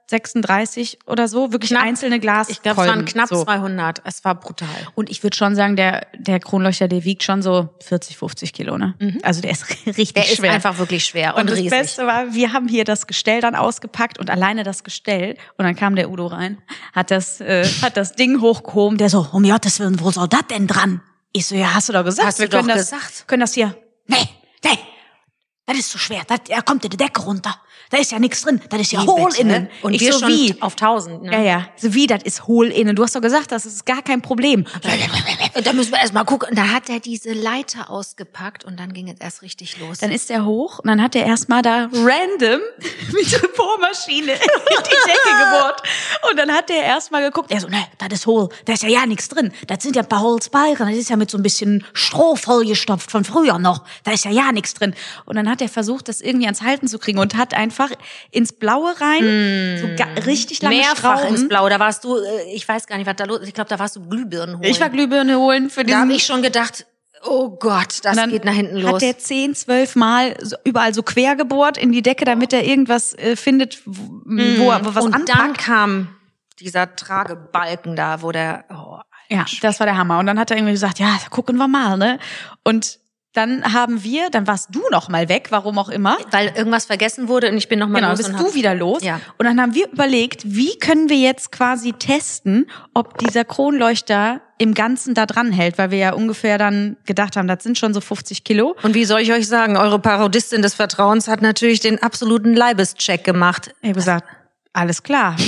136 oder so, wirklich Knapp. einzelne Glas. Ich glaube, es waren knapp so. 200. Es war brutal. Und ich würde schon sagen, der, der Kronleuchter, der wiegt schon so 40, 50 Kilo, ne? Also der ist richtig Mhm. Der ist schwer. einfach wirklich schwer und, und das riesig. Beste war, wir haben hier das Gestell dann ausgepackt und alleine das Gestell. Und dann kam der Udo rein, hat das, äh, hat das Ding hochgehoben. Der so, um Gottes Willen, wo soll das denn dran? Ich so, ja, hast du doch gesagt. Hast wir können das, gesagt. können das hier. Nee, nee, das ist zu schwer. Das, er kommt in die Decke runter. Da ist ja nichts drin. Das ist ja Wie hohl bitte? innen. Und Ich wir so, schon wie? auf 1000. Ne? Ja, ja. So wie, das ist hohl innen. Du hast doch gesagt, das ist gar kein Problem. Da müssen wir erst mal gucken. Da hat er diese Leiter ausgepackt und dann ging es erst richtig los. Dann ist er hoch und dann hat er erstmal da random mit der Bohrmaschine in die Decke gebohrt. Und dann hat er erstmal geguckt. Er so, ne, das ist hohl. Da ist ja ja nichts drin. Das sind ja ein paar Holzbalken. Das ist ja mit so ein bisschen Stroh vollgestopft von früher noch. Da ist ja ja nichts drin. Und dann hat er versucht, das irgendwie ans Halten zu kriegen und hat einfach ins Blaue rein, so ga- richtig lange Mehrfach Schrauben. ins Blau. Da warst du, äh, ich weiß gar nicht, was da los ist. Ich glaube, da warst du Glühbirnen holen. Ich war Glühbirne holen für da diesen habe ich schon gedacht, oh Gott, das dann geht nach hinten los. Hat der zehn, zwölf Mal so, überall so quer gebohrt in die Decke, damit er irgendwas äh, findet, wo, wo er wo was und dann anpackt. kam dieser Tragebalken da, wo der, oh, Ja, das war der Hammer. Und dann hat er irgendwie gesagt, ja, gucken wir mal, ne? Und dann haben wir, dann warst du noch mal weg, warum auch immer. weil irgendwas vergessen wurde und ich bin noch mal Genau, los bist und du wieder los. Ja. Und dann haben wir überlegt, wie können wir jetzt quasi testen, ob dieser Kronleuchter im Ganzen da dran hält, weil wir ja ungefähr dann gedacht haben, das sind schon so 50 Kilo. Und wie soll ich euch sagen, eure Parodistin des Vertrauens hat natürlich den absoluten Leibescheck gemacht. Ich habe gesagt, alles klar.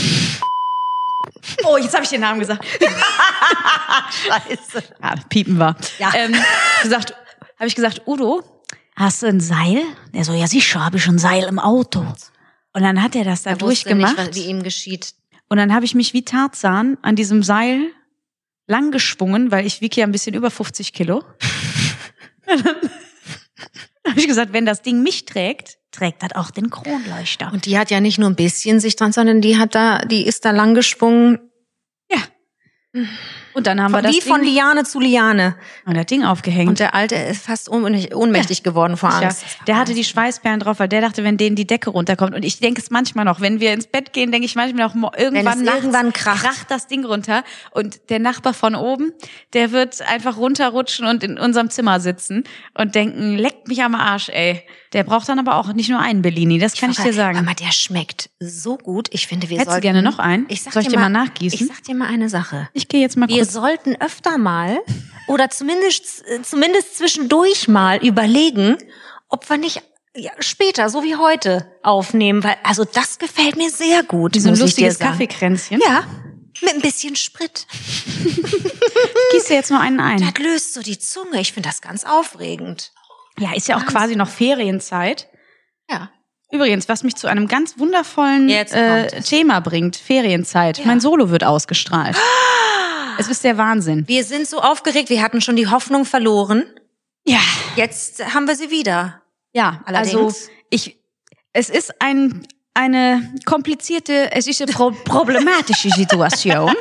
Oh, jetzt habe ich den Namen gesagt. Scheiße. Ja, piepen war. Ja. Ähm, gesagt, habe ich gesagt, Udo, Hast du ein Seil? Der so, ja sicher, habe ich ein Seil im Auto. und dann hat er das da Er durchgemacht. nicht, was, wie ihm geschieht. Und dann habe ich mich wie Tarzan an diesem Seil lang geschwungen, weil ich wiege ja ein bisschen über 50 Kilo. habe ich gesagt, wenn das Ding mich trägt, Trägt das auch den Kronleuchter. Und die hat ja nicht nur ein bisschen sich dran, sondern die hat da, die ist da lang gesprungen. Und dann haben wir das Wie von Ding, Liane zu Liane. und das Ding aufgehängt. Und der Alte ist fast ohnmächtig, ohnmächtig geworden vor Ja, Angst. der hatte die Schweißperlen drauf, weil der dachte, wenn denen die Decke runterkommt. Und ich denke es manchmal noch, wenn wir ins Bett gehen, denke ich manchmal noch, irgendwann, nachts irgendwann kracht. kracht das Ding runter. Und der Nachbar von oben, der wird einfach runterrutschen und in unserem Zimmer sitzen und denken, leckt mich am Arsch, ey. Der braucht dann aber auch nicht nur einen Bellini, das kann ich, dir sagen. Aber der schmeckt so gut. Ich finde, wir Hättest sollten. gerne noch einen? Ich sag Soll ich dir dir mal nachgießen? Ich sag dir mal eine Sache. Ich gehe jetzt mal Wir sollten öfter mal oder zumindest, äh, zumindest zwischendurch mal überlegen, ob wir nicht ja, später, so wie heute, aufnehmen, weil, also das gefällt mir sehr gut. Wie so ein lustiges. Kaffeekränzchen. Ja, mit ein bisschen Sprit. Gieß dir jetzt mal einen ein. Das löst so die Zunge. Ich finde das ganz aufregend. Ja, ist ja auch quasi noch Ferienzeit. Ja. Übrigens, was mich zu einem ganz wundervollen äh. Thema bringt, Ferienzeit. Ja. Mein Solo wird ausgestrahlt. Es ist der Wahnsinn. Wir sind so aufgeregt. Wir hatten schon die Hoffnung verloren. Ja. Jetzt haben wir sie wieder. Ja, Allerdings. also ich, es ist ein, eine komplizierte, es ist eine pro problematische Situation.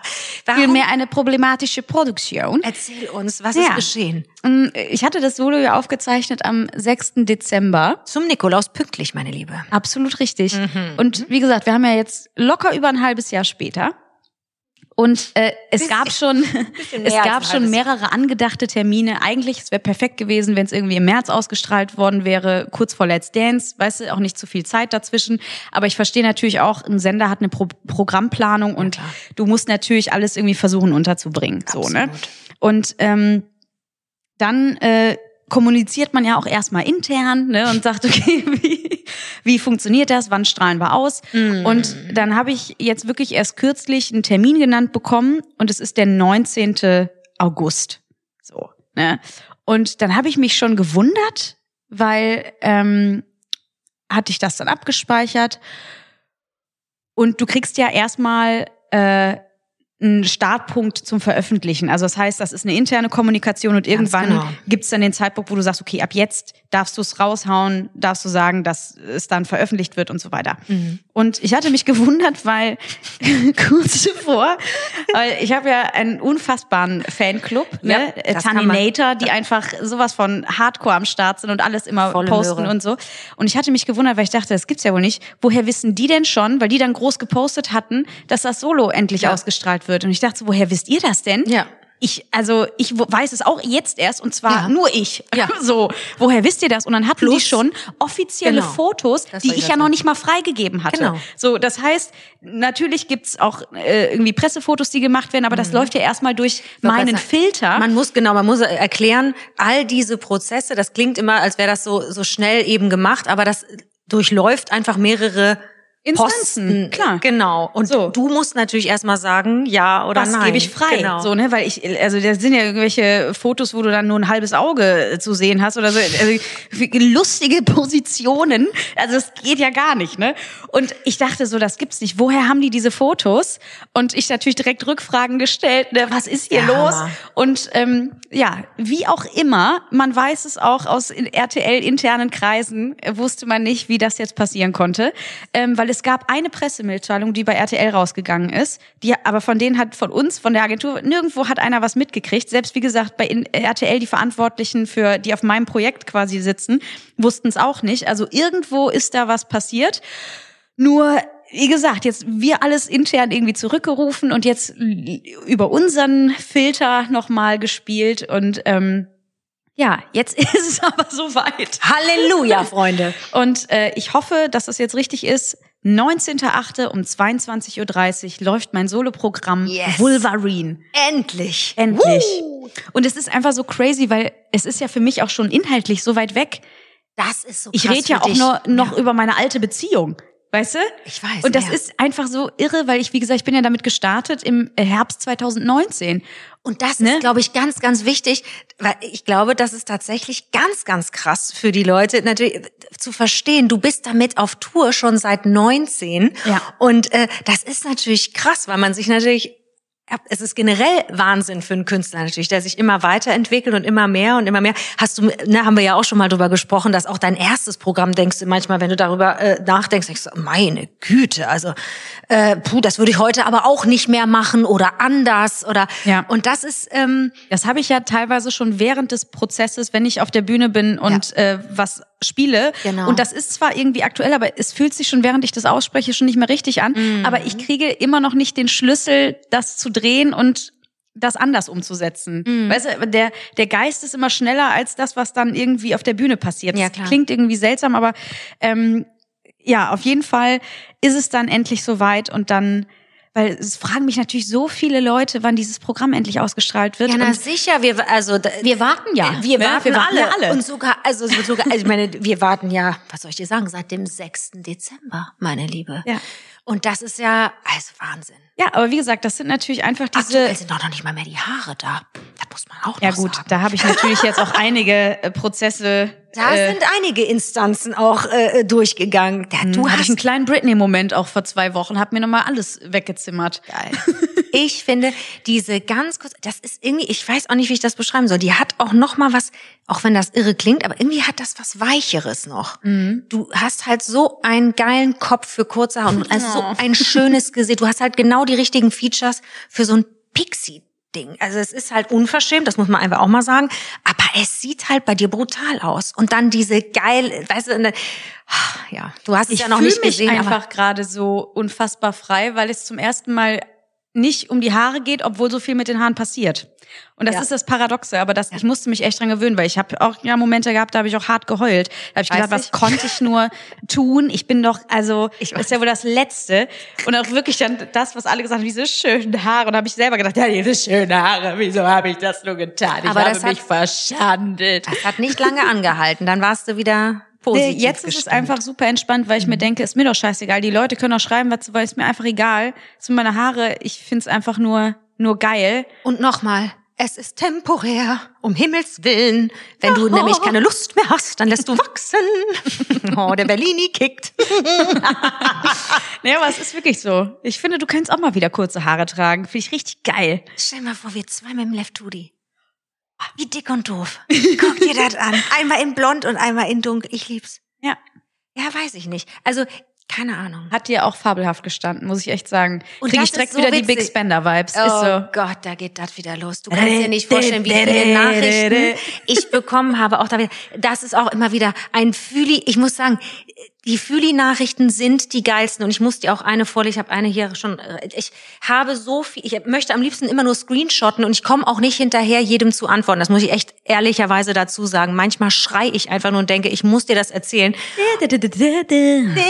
Vielmehr eine problematische Produktion. Erzähl uns, was Ja. ist geschehen? Mm, Ich hatte das Solo ja aufgezeichnet am 6. Dezember. Zum Nikolaus pünktlich, meine Liebe. Absolut richtig. Mhm. Und wie gesagt, wir haben ja jetzt locker über ein halbes Jahr später. Und äh, es gab schon, es gab schon mehrere angedachte Termine. Eigentlich, es wäre perfekt gewesen, wenn es irgendwie im März ausgestrahlt worden wäre, kurz vor Let's Dance. Weißt du, auch nicht zu viel Zeit dazwischen. Aber ich verstehe natürlich auch, ein Sender hat eine Pro Programmplanung und klar. du musst natürlich alles irgendwie versuchen unterzubringen. So, ne? Und ähm, dann äh, kommuniziert man ja auch erstmal intern ne, und sagt, okay, wie, wie funktioniert das, wann strahlen wir aus? Und dann habe ich jetzt wirklich erst kürzlich einen Termin genannt bekommen und es ist der 19. August. So. Ne? Und dann habe ich mich schon gewundert, weil ähm, hatte ich das dann abgespeichert und du kriegst ja erstmal äh, ein Startpunkt zum Veröffentlichen. Also das heißt, das ist eine interne Kommunikation und irgendwann genau. gibt's dann den Zeitpunkt, wo du sagst, okay, ab jetzt darfst du es raushauen, darfst du sagen, dass es dann veröffentlicht wird und so weiter. Und ich hatte mich gewundert, weil kurz zuvor, weil ich habe ja einen unfassbaren Fanclub, Ja, ne? das kann man. Taninator, die einfach sowas von Hardcore am Start sind und alles immer Volle posten Möhre. und so. Und ich hatte mich gewundert, weil ich dachte, das gibt's ja wohl nicht. Woher wissen die denn schon, weil die dann groß gepostet hatten, dass das Solo endlich Ja. ausgestrahlt wird? Und ich dachte, so, woher wisst ihr das denn? Ja. Ich, also, ich weiß es auch jetzt erst und zwar Ja. nur ich. Ja. So, woher wisst ihr das? Und dann hatten Plus- die schon offizielle Genau. Fotos, die ich ich ja noch nicht mal freigegeben hatte. Genau. So, das heißt, natürlich gibt's auch äh, irgendwie Pressefotos, die gemacht werden, aber das läuft ja erstmal durch meinen Mhm. grad sagen, Filter. Man muss genau, man muss erklären, all diese Prozesse, das klingt immer, als wäre das so so schnell eben gemacht, aber das durchläuft einfach mehrere Instanzen, Posten. klar. Genau. Und So. du musst natürlich erstmal sagen, ja oder was nein. gebe ich frei? Genau. So, ne, weil ich, also da sind ja irgendwelche Fotos, wo du dann nur ein halbes Auge äh, zu sehen hast oder so, also, lustige Positionen. Also das geht ja gar nicht, ne? Und ich dachte so, das gibt's nicht. Woher haben die diese Fotos? Und ich natürlich direkt Rückfragen gestellt, ne, was ist hier Der los? Und ähm, ja, wie auch immer, man weiß es auch aus RTL-internen Kreisen, äh, wusste man nicht, wie das jetzt passieren konnte, ähm, weil es gab eine Pressemitteilung, die bei RTL rausgegangen ist, die aber von denen hat, von uns, von der Agentur, nirgendwo hat einer was mitgekriegt. Selbst wie gesagt, bei RTL, die Verantwortlichen für, die auf meinem Projekt quasi sitzen, wussten es auch nicht. Also irgendwo ist da was passiert. Nur, wie gesagt, jetzt wir alles intern irgendwie zurückgerufen und jetzt über unseren Filter nochmal gespielt und ähm, ja, jetzt ist es aber soweit. Halleluja, Freunde. Und äh, ich hoffe, dass das jetzt richtig ist. 19.8. um 22.30 Uhr läuft mein Soloprogramm Yes. Wolverine. Endlich. Endlich. Woo. Und es ist einfach so crazy, weil es ist ja für mich auch schon inhaltlich so weit weg. Das ist so Ich krass rede ja auch nur noch über meine alte Beziehung. Weißt du? Ich weiß, Und das ja. ist einfach so irre, weil ich, wie gesagt, ich bin ja damit gestartet im Herbst 2019. Und das Ne? ist, glaube ich, ganz, ganz wichtig, weil ich glaube, das ist tatsächlich ganz, ganz krass für die Leute, natürlich äh, zu verstehen. Du bist damit auf Tour schon seit 19. Ja. Und äh, das ist natürlich krass, weil man sich natürlich es ist generell Wahnsinn für einen Künstler natürlich, der sich immer weiterentwickelt und immer mehr und immer mehr. Hast du, ne, haben wir ja auch schon mal drüber gesprochen, dass auch dein erstes Programm denkst du manchmal, wenn du darüber äh, nachdenkst, denkst du, meine Güte, also äh, puh, das würde ich heute aber auch nicht mehr machen oder anders oder Ja. und das ist ähm, Das habe ich ja teilweise schon während des Prozesses, wenn ich auf der Bühne bin und äh, was spiele. Genau. Und das ist zwar irgendwie aktuell, aber es fühlt sich schon, während ich das ausspreche, schon nicht mehr richtig an. Mhm. Aber ich kriege immer noch nicht den Schlüssel, das zu drehen und das anders umzusetzen. Mhm. Weißt du, der, der Geist ist immer schneller als das, was dann irgendwie auf der Bühne passiert. Ja, Das klar. klingt irgendwie seltsam, aber ähm, ja, auf jeden Fall ist es dann endlich soweit und dann, weil es fragen mich natürlich so viele Leute, wann dieses Programm endlich ausgestrahlt wird. ja na sicher, wir also wir warten ja. wir ne? warten, wir warten alle. ja alle. und sogar also sogar also ich meine, wir warten ja, was soll ich dir sagen, seit dem 6. Dezember, meine Liebe. Ja. Und das ist ja also Wahnsinn. Ja, aber wie gesagt, das sind natürlich einfach diese. Aktuell sind doch noch nicht mal mehr die Haare da. Das muss man auch ja noch gut, sagen. da habe ich natürlich jetzt auch einige äh, Prozesse. Da äh, sind einige Instanzen auch äh, durchgegangen. Ja, du hatte hast ich einen kleinen Britney-Moment auch vor zwei Wochen, hab mir nochmal alles weggezimmert. Geil. Ich finde diese ganz kurz, das ist irgendwie, ich weiß auch nicht, wie ich das beschreiben soll. Die hat auch noch mal was, auch wenn das irre klingt, aber irgendwie hat das was weicheres noch. Mhm. Du hast halt so einen geilen Kopf für kurze Haare und also so Oh. ein schönes Gesicht. Du hast halt genau die richtigen Features für so ein Pixie. Ding. Also es ist halt unverschämt, das muss man einfach auch mal sagen. Aber es sieht halt bei dir brutal aus. Und dann diese geil, weißt du, ne, ja, du hast es Ich ja noch nicht mich gesehen, aber einfach gerade so unfassbar frei, weil es zum ersten Mal nicht um die Haare geht, obwohl so viel mit den Haaren passiert. Und das Ja. ist das Paradoxe, aber das, ich musste mich echt dran gewöhnen, weil ich habe auch ja Momente gehabt, da habe ich auch hart geheult. Da habe ich Weiß gedacht, was ich. konnte ich nur tun? Ich bin doch, also, Ich ist ja wohl das Letzte. Und auch wirklich dann das, was alle gesagt haben, diese schönen Haare. Und da habe ich selber gedacht, ja, diese schönen Haare, wieso habe ich das nur getan? Ich Aber habe das hat- mich verschandelt. das hat nicht lange angehalten. Dann warst du wieder positiv Nee, jetzt ist es gestimmt. einfach super entspannt, weil ich mir denke, ist mir doch scheißegal. Die Leute können auch schreiben, was sie wollen, ist mir einfach egal. Sind meine Haare, ich find's einfach nur, nur geil. Und nochmal, es ist temporär, um Himmels Willen. Wenn du nämlich keine Lust mehr hast, dann lässt du wachsen. Oh, der Berlini kickt. Nee, aber es ist wirklich so. Ich finde, du kannst auch mal wieder kurze Haare tragen. Finde ich richtig geil. Stell dir mal vor, wir zwei mit dem Left Hoodie. Wie dick und doof. Guck dir das an. Einmal in blond und einmal in dunkel. Ich lieb's. Ja. Ja, weiß ich nicht. Also, keine Ahnung. Hat dir auch fabelhaft gestanden, muss ich echt sagen. Und Krieg ich direkt so wieder die Big witzig. Spender Vibes. Oh so. Gott, da geht das wieder los. Du kannst dir nicht vorstellen, wie viele Nachrichten ich bekommen habe. Auch da wieder. Das ist auch immer wieder ein Fühli. Ich muss sagen, die Fühli-Nachrichten sind die geilsten. Und ich muss dir auch eine vorlesen. Ich habe eine hier schon. äh, Ich habe so viel. Ich möchte am liebsten immer nur screenshotten und ich komme auch nicht hinterher, jedem zu antworten. Das muss ich echt ehrlicherweise dazu sagen. Manchmal schrei ich einfach nur und denke, ich muss dir das erzählen.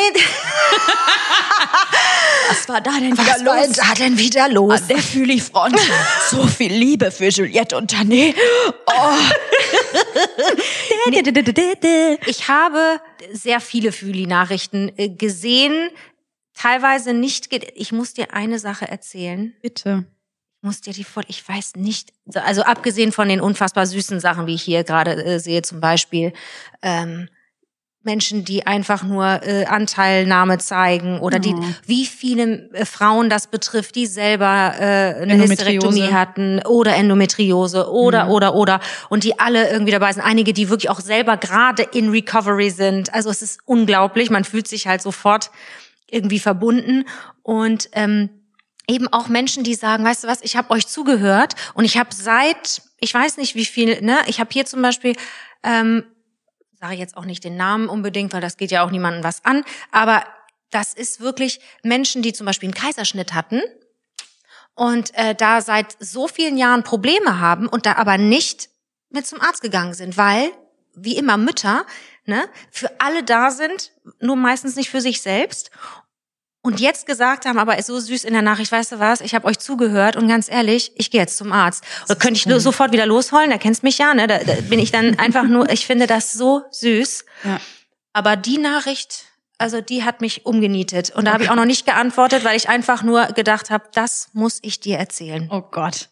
Was war da denn Was war da denn wieder los? An der Fühli-Front. so viel Liebe für Juliette und Tané. Oh. Ich habe sehr viele Fühli-Nachrichten äh, gesehen, teilweise nicht. ge- Ich muss dir eine Sache erzählen. Bitte. Ich muss dir die voll. Ich weiß nicht. Also abgesehen von den unfassbar süßen Sachen, wie ich hier gerade äh, sehe, zum Beispiel ähm, Menschen, die einfach nur äh, Anteilnahme zeigen oder die, Oh. wie viele äh, Frauen das betrifft, die selber äh, eine. Hysterektomie hatten oder Endometriose oder Mhm. oder oder und die alle irgendwie dabei sind. Einige, die wirklich auch selber gerade in Recovery sind. Also es ist unglaublich. Man fühlt sich halt sofort irgendwie verbunden und ähm, eben auch Menschen, die sagen, weißt du was, ich habe euch zugehört und ich habe seit, ich weiß nicht wie viel, ne, ich habe hier zum Beispiel, ähm, sage jetzt auch nicht den Namen unbedingt, weil das geht ja auch niemandem was an, aber das ist wirklich Menschen, die zum Beispiel einen Kaiserschnitt hatten und äh, da seit so vielen Jahren Probleme haben und da aber nicht mit zum Arzt gegangen sind, weil wie immer Mütter ne, für alle da sind, nur meistens nicht für sich selbst und jetzt gesagt haben, aber ist so süß in der Nachricht, weißt du was, ich habe euch zugehört und ganz ehrlich, ich gehe jetzt zum Arzt. Oder könnte ich sofort wieder losheulen, da kennst mich ja, ne? Da, da bin ich dann einfach nur, ich finde das so süß. Ja. Aber die Nachricht, also die hat mich umgenietet. Und da habe ich auch noch nicht geantwortet, weil ich einfach nur gedacht habe, das muss ich dir erzählen. Oh Gott.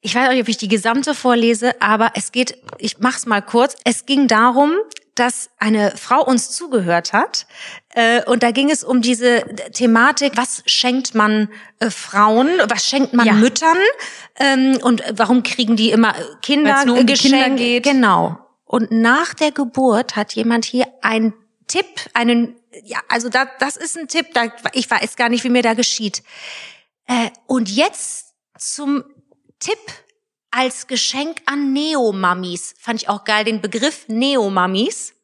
Ich weiß auch nicht, ob ich die gesamte vorlese, aber es geht, ich mach's mal kurz. Es ging darum, dass eine Frau uns zugehört hat. Äh, und da ging es um diese Thematik, was schenkt man äh, Frauen, was schenkt man Ja. Müttern ähm, und warum kriegen die immer Kinder um geschenkt? Kinder geht. Genau. Und nach der Geburt hat jemand hier einen Tipp, einen, ja, also da, das ist ein Tipp, da, ich weiß gar nicht, wie mir da geschieht. Äh, und jetzt zum Tipp als Geschenk an Neomammis. Fand ich auch geil, den Begriff Neomammis.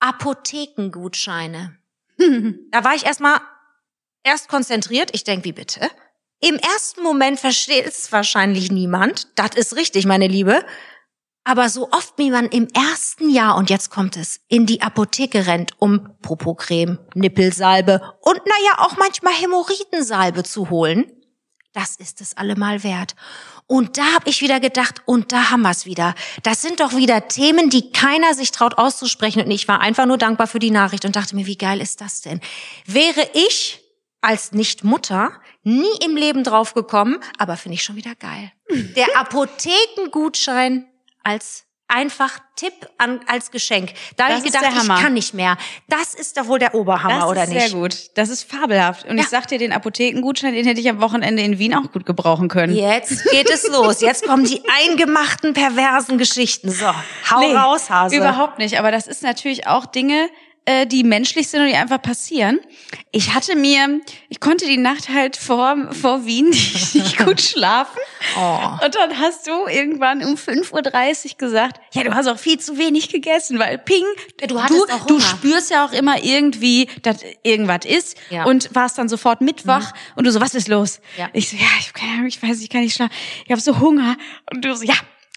Apothekengutscheine. Da war ich erstmal erst konzentriert. Ich denk, wie bitte? Im ersten Moment versteht es wahrscheinlich niemand. Das ist richtig, meine Liebe. Aber so oft wie man im ersten Jahr, und jetzt kommt es, in die Apotheke rennt, um Popocreme, Nippelsalbe und naja auch manchmal Hämorrhoidensalbe zu holen, das ist es allemal wert. Und da habe ich wieder gedacht, und da haben wir's wieder. Das sind doch wieder Themen, die keiner sich traut auszusprechen. Und ich war einfach nur dankbar für die Nachricht und dachte mir, wie geil ist das denn? Wäre ich als Nicht-Mutter nie im Leben drauf gekommen, aber finde ich schon wieder geil. Der Apothekengutschein als einfach Tipp an, als Geschenk. Da habe Das ich ist gedacht, ich kann nicht mehr. Das ist doch wohl der Oberhammer, Das oder ist nicht? sehr gut. Das ist fabelhaft. Und Ja. ich sag dir, den Apothekengutschein, den hätte ich am Wochenende in Wien auch gut gebrauchen können. Jetzt geht es los. Jetzt kommen die eingemachten, perversen Geschichten. So, hau Nee, raus, Hase. Überhaupt nicht. Aber das ist natürlich auch Dinge, äh, die menschlich sind und die einfach passieren. Ich hatte mir, ich konnte die Nacht halt vor, vor Wien nicht, nicht gut schlafen. Oh. Und dann hast du irgendwann um 5.30 Uhr gesagt, ja, du hast auch viel zu wenig gegessen, weil ping, du hattest du, auch du spürst ja auch immer irgendwie, dass irgendwas ist Ja. Mhm. und warst dann sofort mitwach und du so, was ist los? Ja. Ich so, ja, ich, keine Ahnung, ich weiß, ich kann nicht schlafen. Ich habe so Hunger. Und du so, ja,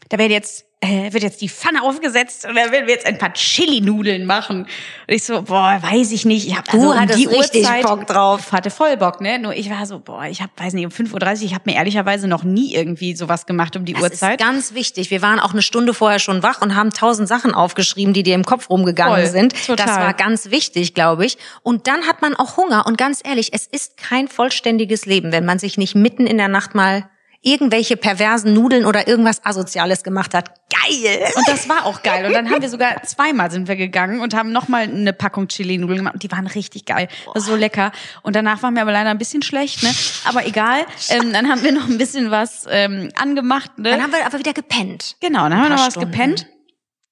da werden jetzt äh, wird jetzt die Pfanne aufgesetzt und da werden wir jetzt ein paar Chili-Nudeln machen. Und ich so, boah, weiß ich nicht. Ich hab, Du also um hattest die richtig Uhrzeit, Bock drauf. Ich hatte voll Bock, ne? Nur ich war so, boah, ich hab, weiß nicht, um 5.30 Uhr, ich habe mir ehrlicherweise noch nie irgendwie sowas gemacht um die Das Uhrzeit. ist ganz wichtig. Wir waren auch eine Stunde vorher schon wach und haben tausend Sachen aufgeschrieben, die dir im Kopf rumgegangen Voll, sind. total. Das war ganz wichtig, glaube ich. Und dann hat man auch Hunger. Und ganz ehrlich, es ist kein vollständiges Leben, wenn man sich nicht mitten in der Nacht mal irgendwelche perversen Nudeln oder irgendwas Asoziales gemacht hat. Geil! Und das war auch geil. Und dann haben wir sogar zweimal sind wir gegangen und haben nochmal eine Packung Chili-Nudeln gemacht. Und die waren richtig geil. So lecker. Und danach waren wir aber leider ein bisschen schlecht, ne? Aber egal. Ähm, dann haben wir noch ein bisschen was ähm, angemacht, ne? Dann haben wir aber wieder gepennt. Genau, dann haben wir noch was Stunden. gepennt.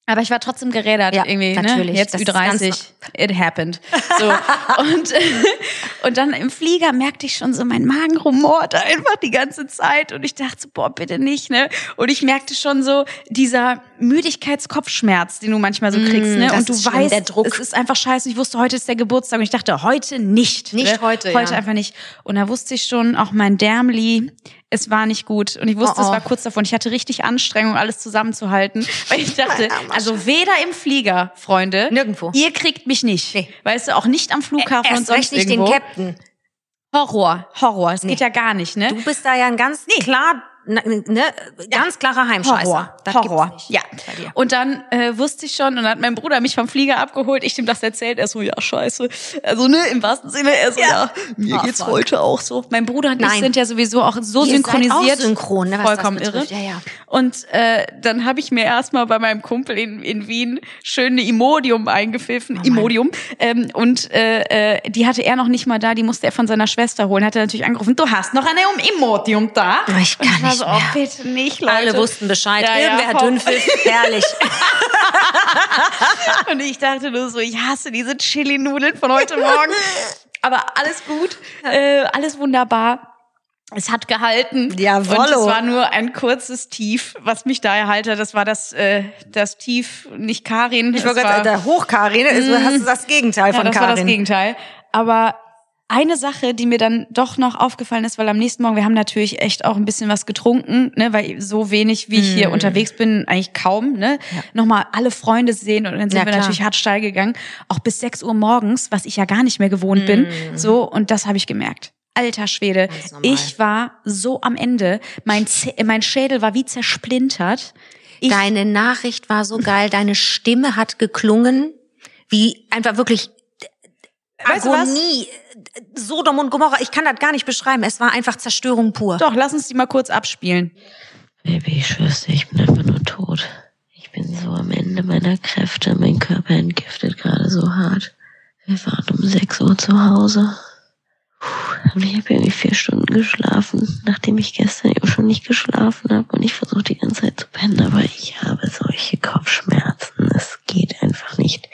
Aber ich war trotzdem gerädert Ja, irgendwie, natürlich. ne? Jetzt Das ist Ü30, ganz- it happened. So. und, und dann im Flieger merkte ich schon so, mein Magen rumort einfach die ganze Zeit und ich dachte so, boah, bitte nicht, ne? Und ich merkte schon so, dieser Müdigkeitskopfschmerz, den du manchmal so kriegst, ne? Mm, das Und du weißt, der Druck. es ist einfach scheiße. Ich wusste, heute ist der Geburtstag und ich dachte, heute nicht. Nicht ne? heute, Heute ja. einfach nicht. Und da wusste ich schon, auch mein Därmli, es war nicht gut. Und ich wusste, Oh, oh. es war kurz davon. Ich hatte richtig Anstrengung, alles zusammenzuhalten. Weil ich dachte, also weder im Flieger, Freunde, Nirgendwo. ihr kriegt mich nicht. Nee. Weißt du, auch nicht am Flughafen und Erst sonst recht nicht irgendwo. den Captain. Horror, Horror. Es geht ja gar nicht, ne? Du bist da ja ein ganz klar, ne, ganz klarer Heimscheißer. Horror, Das Horror. nicht Ja. Und dann äh, wusste ich schon, und dann hat mein Bruder mich vom Flieger abgeholt, ich dem das erzählt, er so, ja, scheiße. Also, ne, im wahrsten Sinne, er so, ja, mir Ah, geht's fuck. heute auch so. Mein Bruder und ich Nein. sind ja sowieso auch so Ihr seid synchronisiert. auch synchron, ne, was vollkommen irre. Ja, ja. Und äh, dann habe ich mir erstmal bei meinem Kumpel in, in Wien schön eine Imodium eingepfiffen. Imodium. Ähm, und äh, äh, die hatte er noch nicht mal da, die musste er von seiner Schwester holen. Hat er natürlich angerufen, du hast noch eine um Imodium da. Ich kann war nicht so, mehr. Oh, bitte nicht, Leute. Alle wussten Bescheid. Ja, ja, Irgendwer hat voll. Dünnpfiff. Herrlich. Und ich dachte nur so, ich hasse diese Chili-Nudeln von heute Morgen. Aber alles gut, äh, alles wunderbar. Es hat gehalten. Jawollo. Und es war nur ein kurzes Tief, was mich da erhalte. Das war das, äh, das Tief, nicht Karin. Ich wollte war- gerade der Hochkarin, ist, hast du das Gegenteil ja, von das Karin. war das Gegenteil. Aber eine Sache, die mir dann doch noch aufgefallen ist, weil am nächsten Morgen, wir haben natürlich echt auch ein bisschen was getrunken, ne, weil so wenig, wie ich Mm. hier unterwegs bin, eigentlich kaum, ne, nochmal alle Freunde sehen und dann sind Ja, wir klar. natürlich hart steil gegangen, auch bis 6 Uhr morgens, was ich ja gar nicht mehr gewohnt bin, Mm. so, und das habe ich gemerkt. Alter Schwede, ich war so am Ende, mein, Z mein Schädel war wie zersplintert. Ich, Deine Nachricht war so geil, deine Stimme hat geklungen, wie einfach wirklich Weißt du was? Sodom und Gomorra. Ich kann das gar nicht beschreiben. Es war einfach Zerstörung pur. doch, lass uns die mal kurz abspielen. Baby, ich schwör's dir, ich bin einfach nur tot. Ich bin so am Ende meiner Kräfte. Mein Körper entgiftet gerade so hart. Wir waren um 6 Uhr zu Hause. Puh, Und ich habe irgendwie vier Stunden geschlafen, nachdem ich gestern eben schon nicht geschlafen habe. Und ich versuche die ganze Zeit zu pennen, aber ich habe solche Kopfschmerzen. Es geht einfach nicht.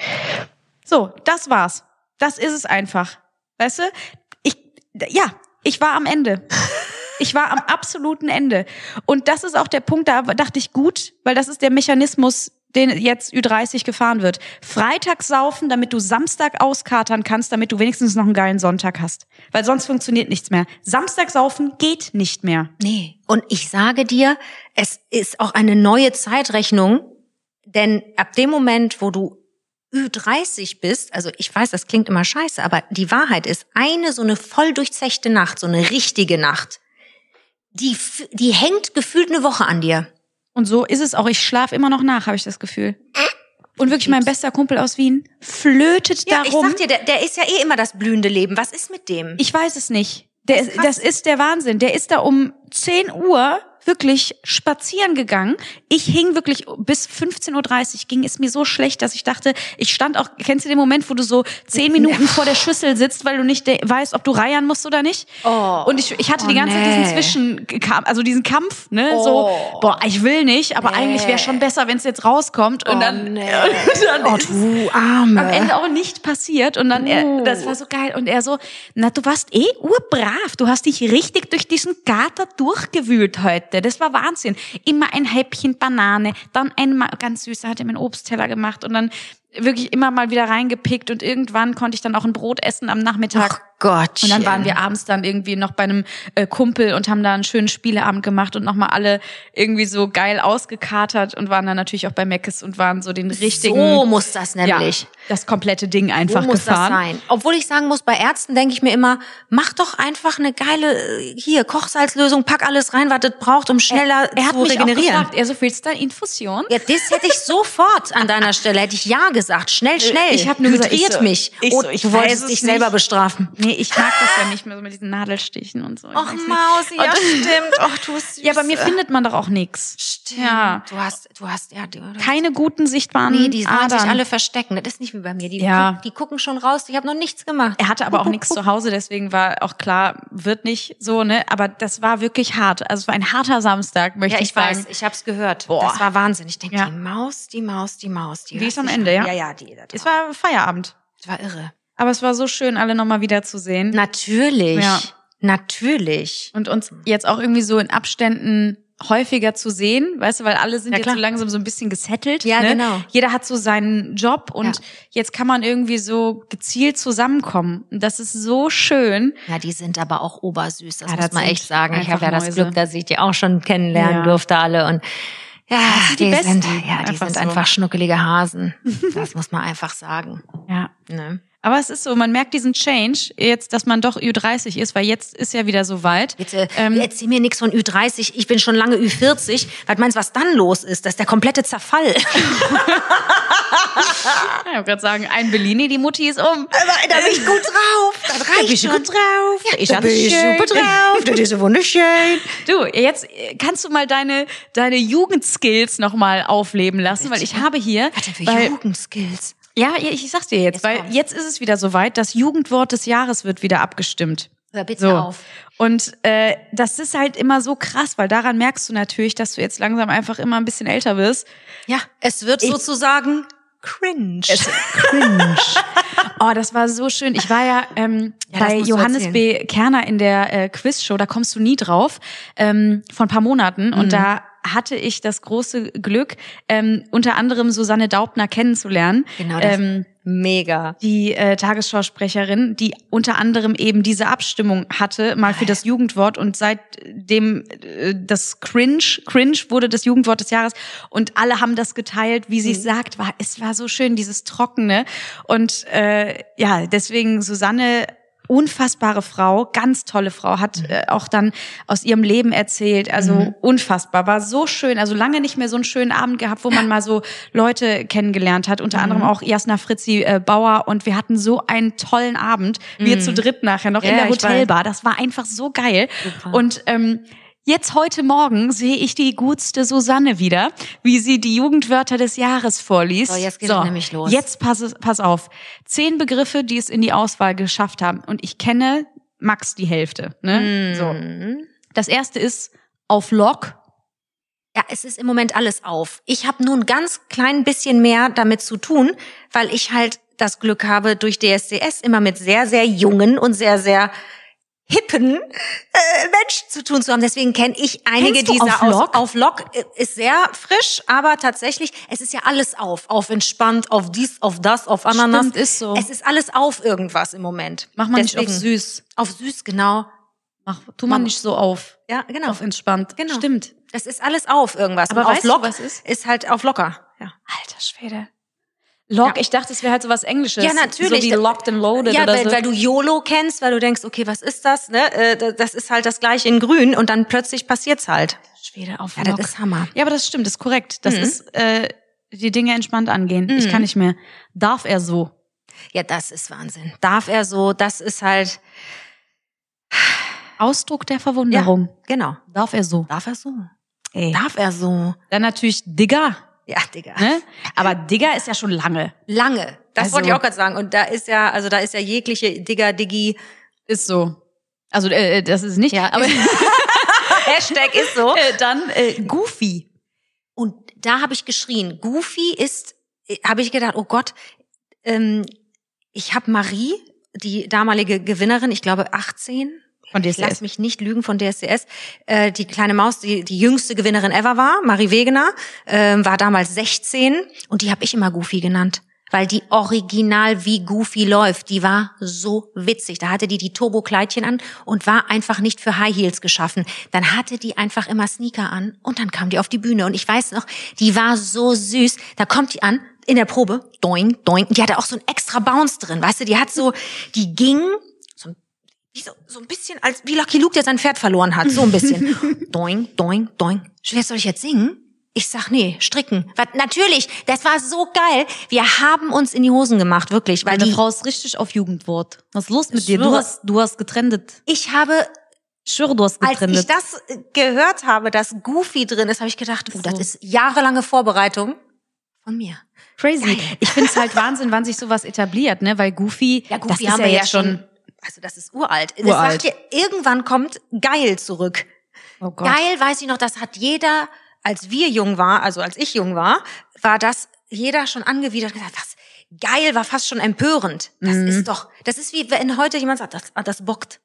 So, das war's. Das ist es einfach. Weißt du? Ich, ja, ich war am Ende. Ich war am absoluten Ende. Und das ist auch der Punkt, da dachte ich gut, weil das ist der Mechanismus, den jetzt Ü30 gefahren wird. Freitag saufen, damit du Samstag auskatern kannst, damit du wenigstens noch einen geilen Sonntag hast. Weil sonst funktioniert nichts mehr. Samstag saufen geht nicht mehr. Nee. Und ich sage dir, es ist auch eine neue Zeitrechnung, denn ab dem Moment, wo du Ü30 bist, also ich weiß, das klingt immer scheiße, aber die Wahrheit ist, eine so eine voll durchzechte Nacht, so eine richtige Nacht, die, die hängt gefühlt eine Woche an dir. Und so ist es auch. Ich schlafe immer noch nach, habe ich das Gefühl. Und wirklich mein bester Kumpel aus Wien flötet Ja, darum. ich sag dir, der, der ist ja eh immer das blühende Leben. Was ist mit dem? Ich weiß es nicht. Der, Das ist das ist der Wahnsinn. Der ist da um 10 Uhr wirklich spazieren gegangen. Ich hing wirklich bis 15.30 Uhr, ging es mir so schlecht, dass ich dachte, ich stand auch, kennst du den Moment, wo du so 10 Minuten vor der Schüssel sitzt, weil du nicht weißt, ob du reiern musst oder nicht? Oh. Und ich, ich hatte Oh, die ganze Zeit nee. diesen Zwischenkampf, also diesen Kampf, ne, Oh. so, boah, ich will nicht, aber Nee. eigentlich wäre schon besser, wenn es jetzt rauskommt. Und Oh, dann, nee. und dann Oh, du Arme. am Ende auch nicht passiert und dann er, Uh. das war so geil und er so na du warst eh urbrav du hast dich richtig durch diesen Kater durchgewühlt heute das war Wahnsinn. Immer ein Häppchen Banane dann einmal ganz süß er hat ihm einen Obstteller gemacht und dann wirklich immer mal wieder reingepickt und irgendwann konnte ich dann auch ein Brot essen am Nachmittag. Ach Gott. und dann waren wir abends dann irgendwie noch bei einem äh, Kumpel und haben da einen schönen Spieleabend gemacht und nochmal alle irgendwie so geil ausgekatert und waren dann natürlich auch bei Meckes und waren so den richtigen. So muss das ja, nämlich. das komplette Ding einfach so muss gefahren. das sein. Obwohl ich sagen muss, bei Ärzten denke ich mir immer, mach doch einfach eine geile, äh, hier, Kochsalzlösung, pack alles rein, was das braucht, um schneller Er hat zu regenerieren. gefragt, er so, willst du eine Infusion? ja, das hätte ich sofort an deiner Stelle, hätte ich ja gesagt. Schnell, schnell. ich hab nur gesagt, ich so- mich. ich oh, so, ich wolltest es dich selber bestrafen. Nee, ich mag das ja nicht mehr so mit diesen Nadelstichen und so. Ich Och. Mausi, ja, stimmt. Och, du bist süß. Ja, bei mir findet man doch auch nichts. Stimmt. Ja. Du hast, du hast, ja, du, du Keine guten sichtbaren Nee, die wollen sich alle verstecken. Das ist nicht wie bei mir. Die, Ja. guck, die gucken schon raus. Ich habe noch nichts gemacht. Er hatte aber auch nichts zu Hause, deswegen war auch klar, wird nicht so, ne? Aber das war wirklich hart. Also es war ein harter Samstag, möchte Ja, ich, ich sagen. weiß. Ich habe es gehört. Boah. Das war Wahnsinn. Ich denke, Ja. die Maus, die Maus, die Maus. Die, Die hört ist am Ende, ja? Ja, ja, die. Das Es war, war Feierabend. das war irre. Aber es war so schön, alle nochmal wieder zu sehen. Natürlich. Ja. Natürlich. Und uns jetzt auch irgendwie so in Abständen häufiger zu sehen, weißt du, weil alle sind Ja, jetzt so langsam so ein bisschen gesettelt. Ja, ne? genau. Jeder hat so seinen Job und Ja. jetzt kann man irgendwie so gezielt zusammenkommen. Und das ist so schön. Ja, die sind aber auch obersüß. Das Ja, muss das man echt sagen. Ich habe ja das Mäuse. Glück, dass ich die auch schon kennenlernen Ja. durfte alle und ja, sind die die, Besten. sind, ja, die Einfach sind so. einfach schnuckelige Hasen. Das muss man einfach sagen. Ja. Ne? Aber es ist so, man merkt diesen Change jetzt, dass man doch Ü30 ist, weil jetzt ist ja wieder so weit. Jetzt äh, Ähm, erzähl mir nichts von Ü30. Ich bin schon lange Ü40. Was meinst du, was dann los ist? Das ist der komplette Zerfall. Ich wollte gerade sagen, ein Bellini, die Mutti ist um. da bin ich gut drauf. Das reicht schon. drauf. Ich da bin ich super drauf. Das ist so wunderschön. Du, jetzt äh, kannst du mal deine, deine Jugendskills nochmal aufleben lassen, weil ich habe hier. Was denn für Jugendskills? Ja, ich sag's dir jetzt, Jetzt weil kommt's. jetzt ist es wieder soweit, das Jugendwort des Jahres wird wieder abgestimmt. Hör bitte So. auf. Und äh, das ist halt immer so krass, weil daran merkst du natürlich, dass du jetzt langsam einfach immer ein bisschen älter wirst. Ja, es wird sozusagen cringe. Cringe. oh, das war so schön. Ich war ja, ähm, Ja, bei Johannes B. Kerner in der äh, Quizshow, da kommst du nie drauf, ähm, vor ein paar Monaten. Mhm. Und da hatte ich das große Glück, ähm, unter anderem Susanne Daubner kennenzulernen. Genau das. Ähm, Mega. die äh, Tagesschausprecherin, die unter anderem eben diese Abstimmung hatte, mal für das Jugendwort und seitdem äh, das Cringe, Cringe wurde das Jugendwort des Jahres und alle haben das geteilt, wie sie es sagt, war es war so schön dieses trockene und äh, ja deswegen Susanne unfassbare Frau, ganz tolle Frau, hat äh, auch dann aus ihrem Leben erzählt, also unfassbar, war so schön, also lange nicht mehr so einen schönen Abend gehabt, wo man mal so Leute kennengelernt hat, unter anderem auch Jasna Fritzi äh, Bauer. Und wir hatten so einen tollen Abend, wir zu dritt nachher noch in Ja, der ich weiß. Hotelbar, das war einfach so geil. Und ähm, Jetzt heute Morgen sehe ich die gutste Susanne wieder, wie sie die Jugendwörter des Jahres vorliest. So, jetzt geht es nämlich los. Jetzt pass, pass auf. Zehn Begriffe, die es in die Auswahl geschafft haben. Und ich kenne max die Hälfte. Ne? So. Mhm. Das erste ist auf Lock. Ja, es ist im Moment alles auf. Ich habe nur ein ganz klein bisschen mehr damit zu tun, weil ich halt das Glück habe, durch DSDS immer mit sehr, sehr jungen und sehr, sehr hippen äh, Menschen zu tun zu haben. Deswegen kenne ich einige dieser Auf aus- Lock? Auf Lock äh, ist sehr frisch, aber tatsächlich, es ist ja alles auf. Auf entspannt, auf dies, auf das, auf Ananas. Stimmt, ist so. Es ist alles auf irgendwas im Moment. Mach mal nicht auf Deswegen- süß. Auf süß, genau. Mach, tu mal Mach- nicht so auf. Ja, genau. Auf entspannt. Genau. Stimmt. Es ist alles auf irgendwas. Aber Und auf weißt du, Lock was ist? Ist halt auf locker. Ja. Alter Schwede. Lock, Ja. ich dachte, es wäre halt so was Englisches. Ja, natürlich. So wie locked and loaded ja, oder weil, so. weil du YOLO kennst, weil du denkst, okay, was ist das? Ne? Äh, da- Das ist halt das gleiche in grün und dann plötzlich passiert's halt. Schwede auf Ja, Lock. das ist Hammer. Ja, aber das stimmt, das ist korrekt. Das Mhm. ist äh, die Dinge entspannt angehen. Ich Mhm. kann nicht mehr. Darf er so? Ja, das ist Wahnsinn. Darf er so, das ist halt, Ausdruck der Verwunderung. genau. Darf er so? Darf er so? Ey. Darf er so? Dann natürlich Digger. Ja, Digga. Ne? Aber Digger ist ja schon lange. Lange. Das Also- wollte ich auch gerade sagen. Und da ist ja, also da ist ja jegliche Digga, Diggi. Ist so. Also äh, das ist nicht. Ja. Aber Hashtag ist so. äh, dann äh, Goofy. Und da habe ich geschrien. Goofy ist, habe ich gedacht, oh Gott, ähm, ich habe Marie, die damalige Gewinnerin, ich glaube 18. Von DSDS. lass mich nicht lügen von DSDS. Äh, die kleine Maus, die die jüngste Gewinnerin ever war, Marie Wegener, ähm, war damals 16 und die habe ich immer Goofy genannt. Weil die original wie Goofy läuft, die war so witzig. Da hatte die die Turbo-Kleidchen an und war einfach nicht für High Heels geschaffen. Dann hatte die einfach immer Sneaker an und dann kam die auf die Bühne. Und ich weiß noch, die war so süß. Da kommt die an in der Probe, doing, doing. Die hatte auch so ein extra Bounce drin, weißt du? Die hat so, die ging wie so, so ein bisschen, als wie Lucky Luke, der sein Pferd verloren hat. So ein bisschen. doing, doing, doing. Schwer soll ich jetzt singen? Ich sag, nee, stricken. Was, natürlich, das war so geil. Wir haben uns in die Hosen gemacht, wirklich. Weil Deine die, Frau ist richtig auf Jugendwort. Was ist los mit dir? Du hast, du hast getrendet. ich habe, Ich schwöre, du hast als getrendet. ich das äh, gehört habe, dass Goofy drin ist, habe ich gedacht, oh, das ist jahrelange Vorbereitung von mir. Crazy. Geil. Ich finde es halt Wahnsinn, wann sich sowas etabliert, ne? Weil Goofy, Ja, das Goofy ist haben ja ja jetzt schon. Also das ist uralt. Das Uralt. sagt ihr, irgendwann kommt geil zurück. Oh Gott. Geil, weiß ich noch, das hat jeder, als wir jung war, also als ich jung war, war das jeder schon angewidert und gesagt, was geil war fast schon empörend. Das Mhm. ist doch, das ist wie wenn heute jemand sagt, das, das bockt.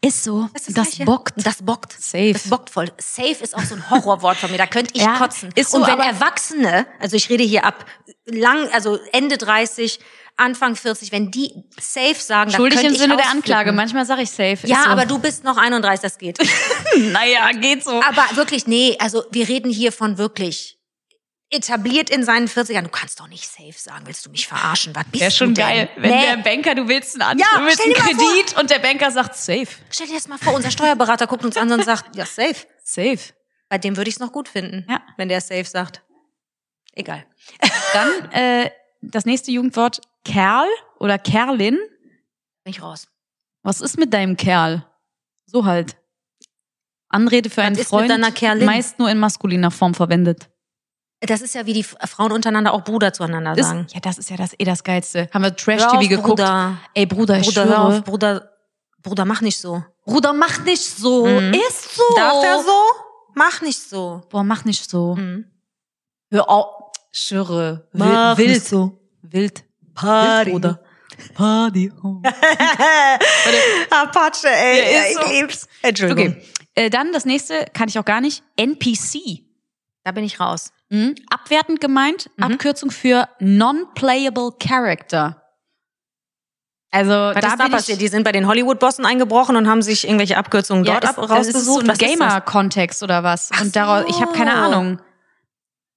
Ist so. Das, Das, ist Gleiche. bockt. Das bockt. Safe. Das bockt voll. Safe ist auch so ein Horrorwort von mir. Da könnte ich Ja, kotzen. ist so, Und wenn Erwachsene, also ich rede hier ab lang, also Ende 30, Anfang 40, wenn die safe sagen, Schuldig im Sinne der. Anklage. Manchmal sage ich safe. Ja, so. aber du bist noch 31, das geht. naja, geht so. Aber wirklich, nee, also wir reden hier von wirklich etabliert in seinen 40ern. Du kannst doch nicht safe sagen. Willst du mich verarschen? Was bist Wäre schon du denn? geil, wenn nee. der Banker, du willst einen, An Ja, du willst einen Kredit und der Banker sagt safe. Stell dir das mal vor, unser Steuerberater guckt uns an und sagt, ja, safe. Safe. Bei dem würde ich es noch gut finden, Ja. wenn der safe sagt. Egal. Dann äh, das nächste Jugendwort Kerl oder Kerlin. Bin ich raus. Was ist mit deinem Kerl? So halt. Anrede für einen ist mit Freund, deiner Kerlin? meist nur in maskuliner Form verwendet. Das ist ja wie die Frauen untereinander auch Bruder zueinander Das, sagen. ja, das ist ja das eh das Geilste. Haben wir Hör Trash-TV auf, geguckt? Bruder. Ey, Bruder, ich Bruder, hör schwöre. auf, Bruder, Bruder, mach nicht so. Bruder, mach nicht so. Mhm. Ist so. Darf er so? Mach nicht so. Boah, mach nicht so. Mhm. Hör auf. Schwöre. Mach wild. nicht so. Wild. Party. Wild, Bruder. Party. Apache, ey. Ja, ich so. lieb's. Entschuldigung. Okay. Äh, dann das nächste, kann ich auch gar nicht. NPC. Da bin ich raus. Mhm. Abwertend gemeint, Mhm. Abkürzung für Non-Playable Character. Also Was da ist da passiert? Die sind bei den Hollywood-Bossen eingebrochen und haben sich irgendwelche Abkürzungen ja, dort ist, ab, das ist so rausgesucht. ein? Gamer-Kontext oder was. Ach Und daraus, ich habe keine. Ahnung.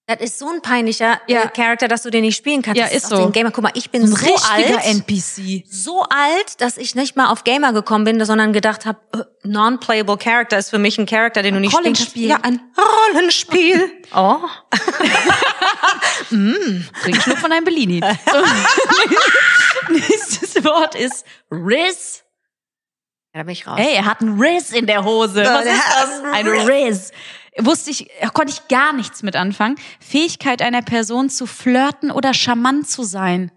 Das ist so ein peinlicher Ja. äh, Charakter, dass du den nicht spielen kannst. Ja, das ist auch so. den Gamer. Guck mal, ich bin so richtiger alt, NPC. so alt, dass ich nicht mal auf Gamer gekommen bin, sondern gedacht habe, äh, non-playable Character ist für mich ein Charakter, den du nicht spielen kannst. Rollenspiel. Ja, ein Rollenspiel. oh. Trink Schluck von einem Bellini. So. Nächstes Wort ist Riz. Ja, da bin ich raus. Ey, er hat einen Riz in der Hose. Ja, Was ist das? Ein Riz. Wusste ich, konnte ich gar nichts mit anfangen. Fähigkeit einer Person zu flirten oder charmant zu sein.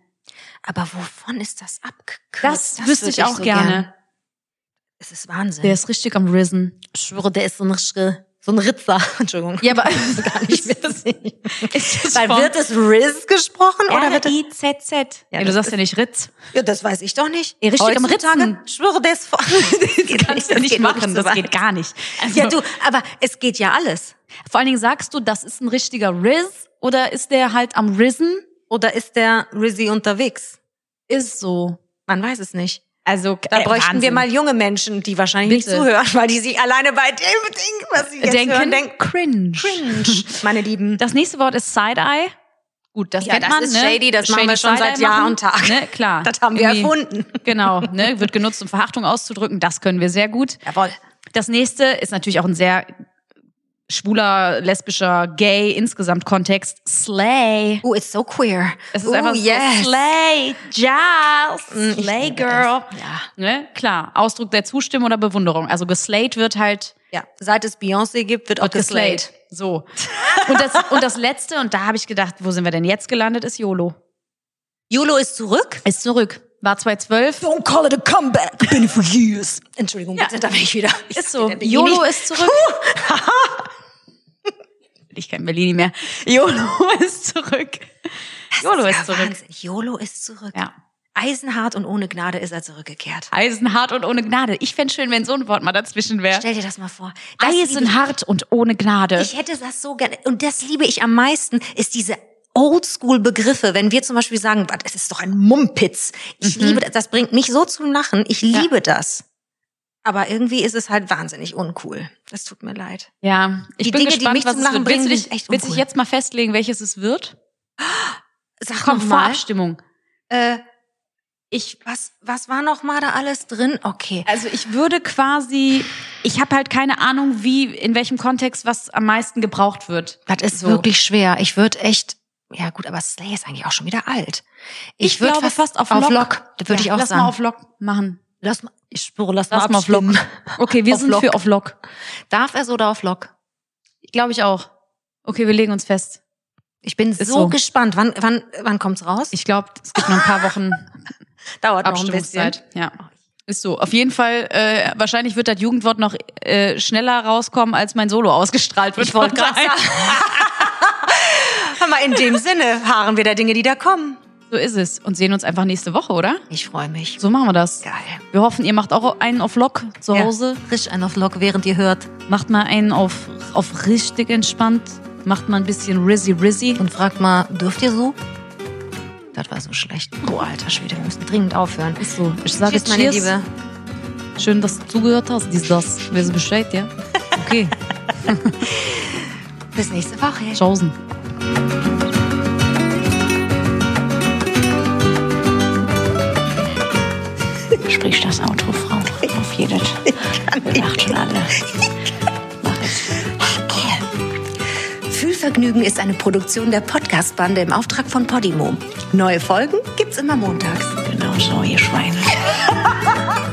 Aber wovon ist das abgekürzt? Das, wüsste würd ich auch so gerne. gern. Es ist Wahnsinn. Der ist richtig am Risen. ich schwöre, der ist so ein, richtige- so ein Ritzer. Entschuldigung. Ja, aber gar nicht witzig. Ist das Weil von wird es Riz gesprochen oder wird es R-I-Z-Z. Ja, du das sagst ist- ja nicht Ritz. Ja, das weiß ich doch nicht. Ja, richtig am Ritzen. Ich schwöre, der ist vor. Das Kannst du nicht machen, das geht gar nicht. Also, Ja, du, aber es geht ja alles. Vor allen Dingen sagst du, das ist ein richtiger Riz oder ist der halt am Risen? Oder ist der Rizzy unterwegs? Ist so. Man weiß es nicht. Also Da äh, bräuchten Wahnsinn. wir mal junge Menschen, die wahrscheinlich Bitte. nicht zuhören, weil die sich alleine bei dem Ding, was sie jetzt denken, hören, denken, cringe. cringe, meine Lieben. Das nächste Wort ist Side-Eye. Gut, das Ja, kennt das man, ist ne? shady, das machen wir schon seit Jahr und Tag. Ne, klar. Das haben wir erfunden. Genau, ne, wird genutzt, um Verachtung auszudrücken. Das können wir sehr gut. Jawohl. Das nächste ist natürlich auch ein sehr schwuler, lesbischer, gay insgesamt Kontext. Slay. Oh, it's so queer. Es ist oh, einfach yes. so Slay, Giles, Mm, Slay Girl. Ja. Ne, klar, Ausdruck der Zustimmung oder Bewunderung. Also geslayed wird halt Ja, seit es Beyoncé gibt, wird auch geslayed. geslayed. So. Und das, und das letzte, und da habe ich gedacht, wo sind wir denn jetzt gelandet, ist YOLO. YOLO ist zurück. Ist zurück. War 2012. Don't call it a comeback. Been for years. Entschuldigung, bitte, da bin ich wieder. Ist so. YOLO ist zurück. ich kein Berlini mehr. YOLO ist zurück. Das YOLO ja ist zurück. Wahnsinn. YOLO ist zurück. Ja. Eisenhart und ohne Gnade ist er zurückgekehrt. Eisenhart und ohne Gnade. Ich fände schön, wenn so ein Wort mal dazwischen wäre. Stell dir das mal vor. Das Eisenhart und ohne Gnade. Ich hätte das so gerne. Und das liebe ich am meisten, ist diese Oldschool-Begriffe. Wenn wir zum Beispiel sagen, "Was, es ist doch ein Mumpitz. Ich Mhm. liebe das. Das bringt mich so zum Lachen. Ich liebe das. Aber irgendwie ist es halt wahnsinnig uncool. Das tut mir leid. ja, ich Die bin Dinge, die gespannt, mich was zum Lachen wird. Willst du bringen, dich, willst dich jetzt mal festlegen, welches es wird? Sag Komm, mal. Vorabstimmung. Äh, Ich Was, was war noch mal da alles drin? Okay. Also ich würde quasi, ich habe halt keine Ahnung, wie, in welchem Kontext was am meisten gebraucht wird. Das ist So. wirklich schwer. Ich würde echt, ja gut, aber Slay ist eigentlich auch schon wieder alt. Ich, würd glaube fast auf auf Lock. Lock. Das würde Ja, ich auch lass sagen. mal auf Lock machen. Lass mal, ich spüre, lass, Lass mal auf Lock. Okay, wir Auf sind Lock. für auf Lock. Darf er so oder auf Lock? Glaube ich auch. Okay, wir legen uns fest. Ich bin so, so. gespannt. Wann, wann, wann kommt's raus? Ich glaube, es gibt noch ein paar Wochen Dauert Abstimmungszeit. Ja. Ist so. Auf jeden Fall, äh, wahrscheinlich wird das Jugendwort noch äh, schneller rauskommen, als mein Solo ausgestrahlt wird. Ich wollte gerade sagen. Hör mal, in dem Sinne harren wir der Dinge, die da kommen. So ist es. Und sehen uns einfach nächste Woche, oder? Ich freue mich. So machen wir das. Geil. Wir hoffen, ihr macht auch einen auf Lock zu Hause. Ja, frisch einen auf Lock, während ihr hört. Macht mal einen auf, auf richtig entspannt. Macht mal ein bisschen Rizzy Rizzy. Und fragt mal, dürft ihr so? Das war so schlecht. Oh, alter Schwede, wir müssen dringend aufhören. Ist so. Ich sage Tschüss, meine. Liebe. Schön, dass du zugehört hast. Dies, das. Weißt du Bescheid, ja? Okay. Bis nächste Woche. Tschaußen. Sprich das Auto, Frau. Auf jedes. Wir lacht schon alle. Mach es. Fühlvergnügen ist eine Produktion der Podcast-Bande im Auftrag von Podimo. Neue Folgen gibt's immer montags. Genau so, ihr Schweine.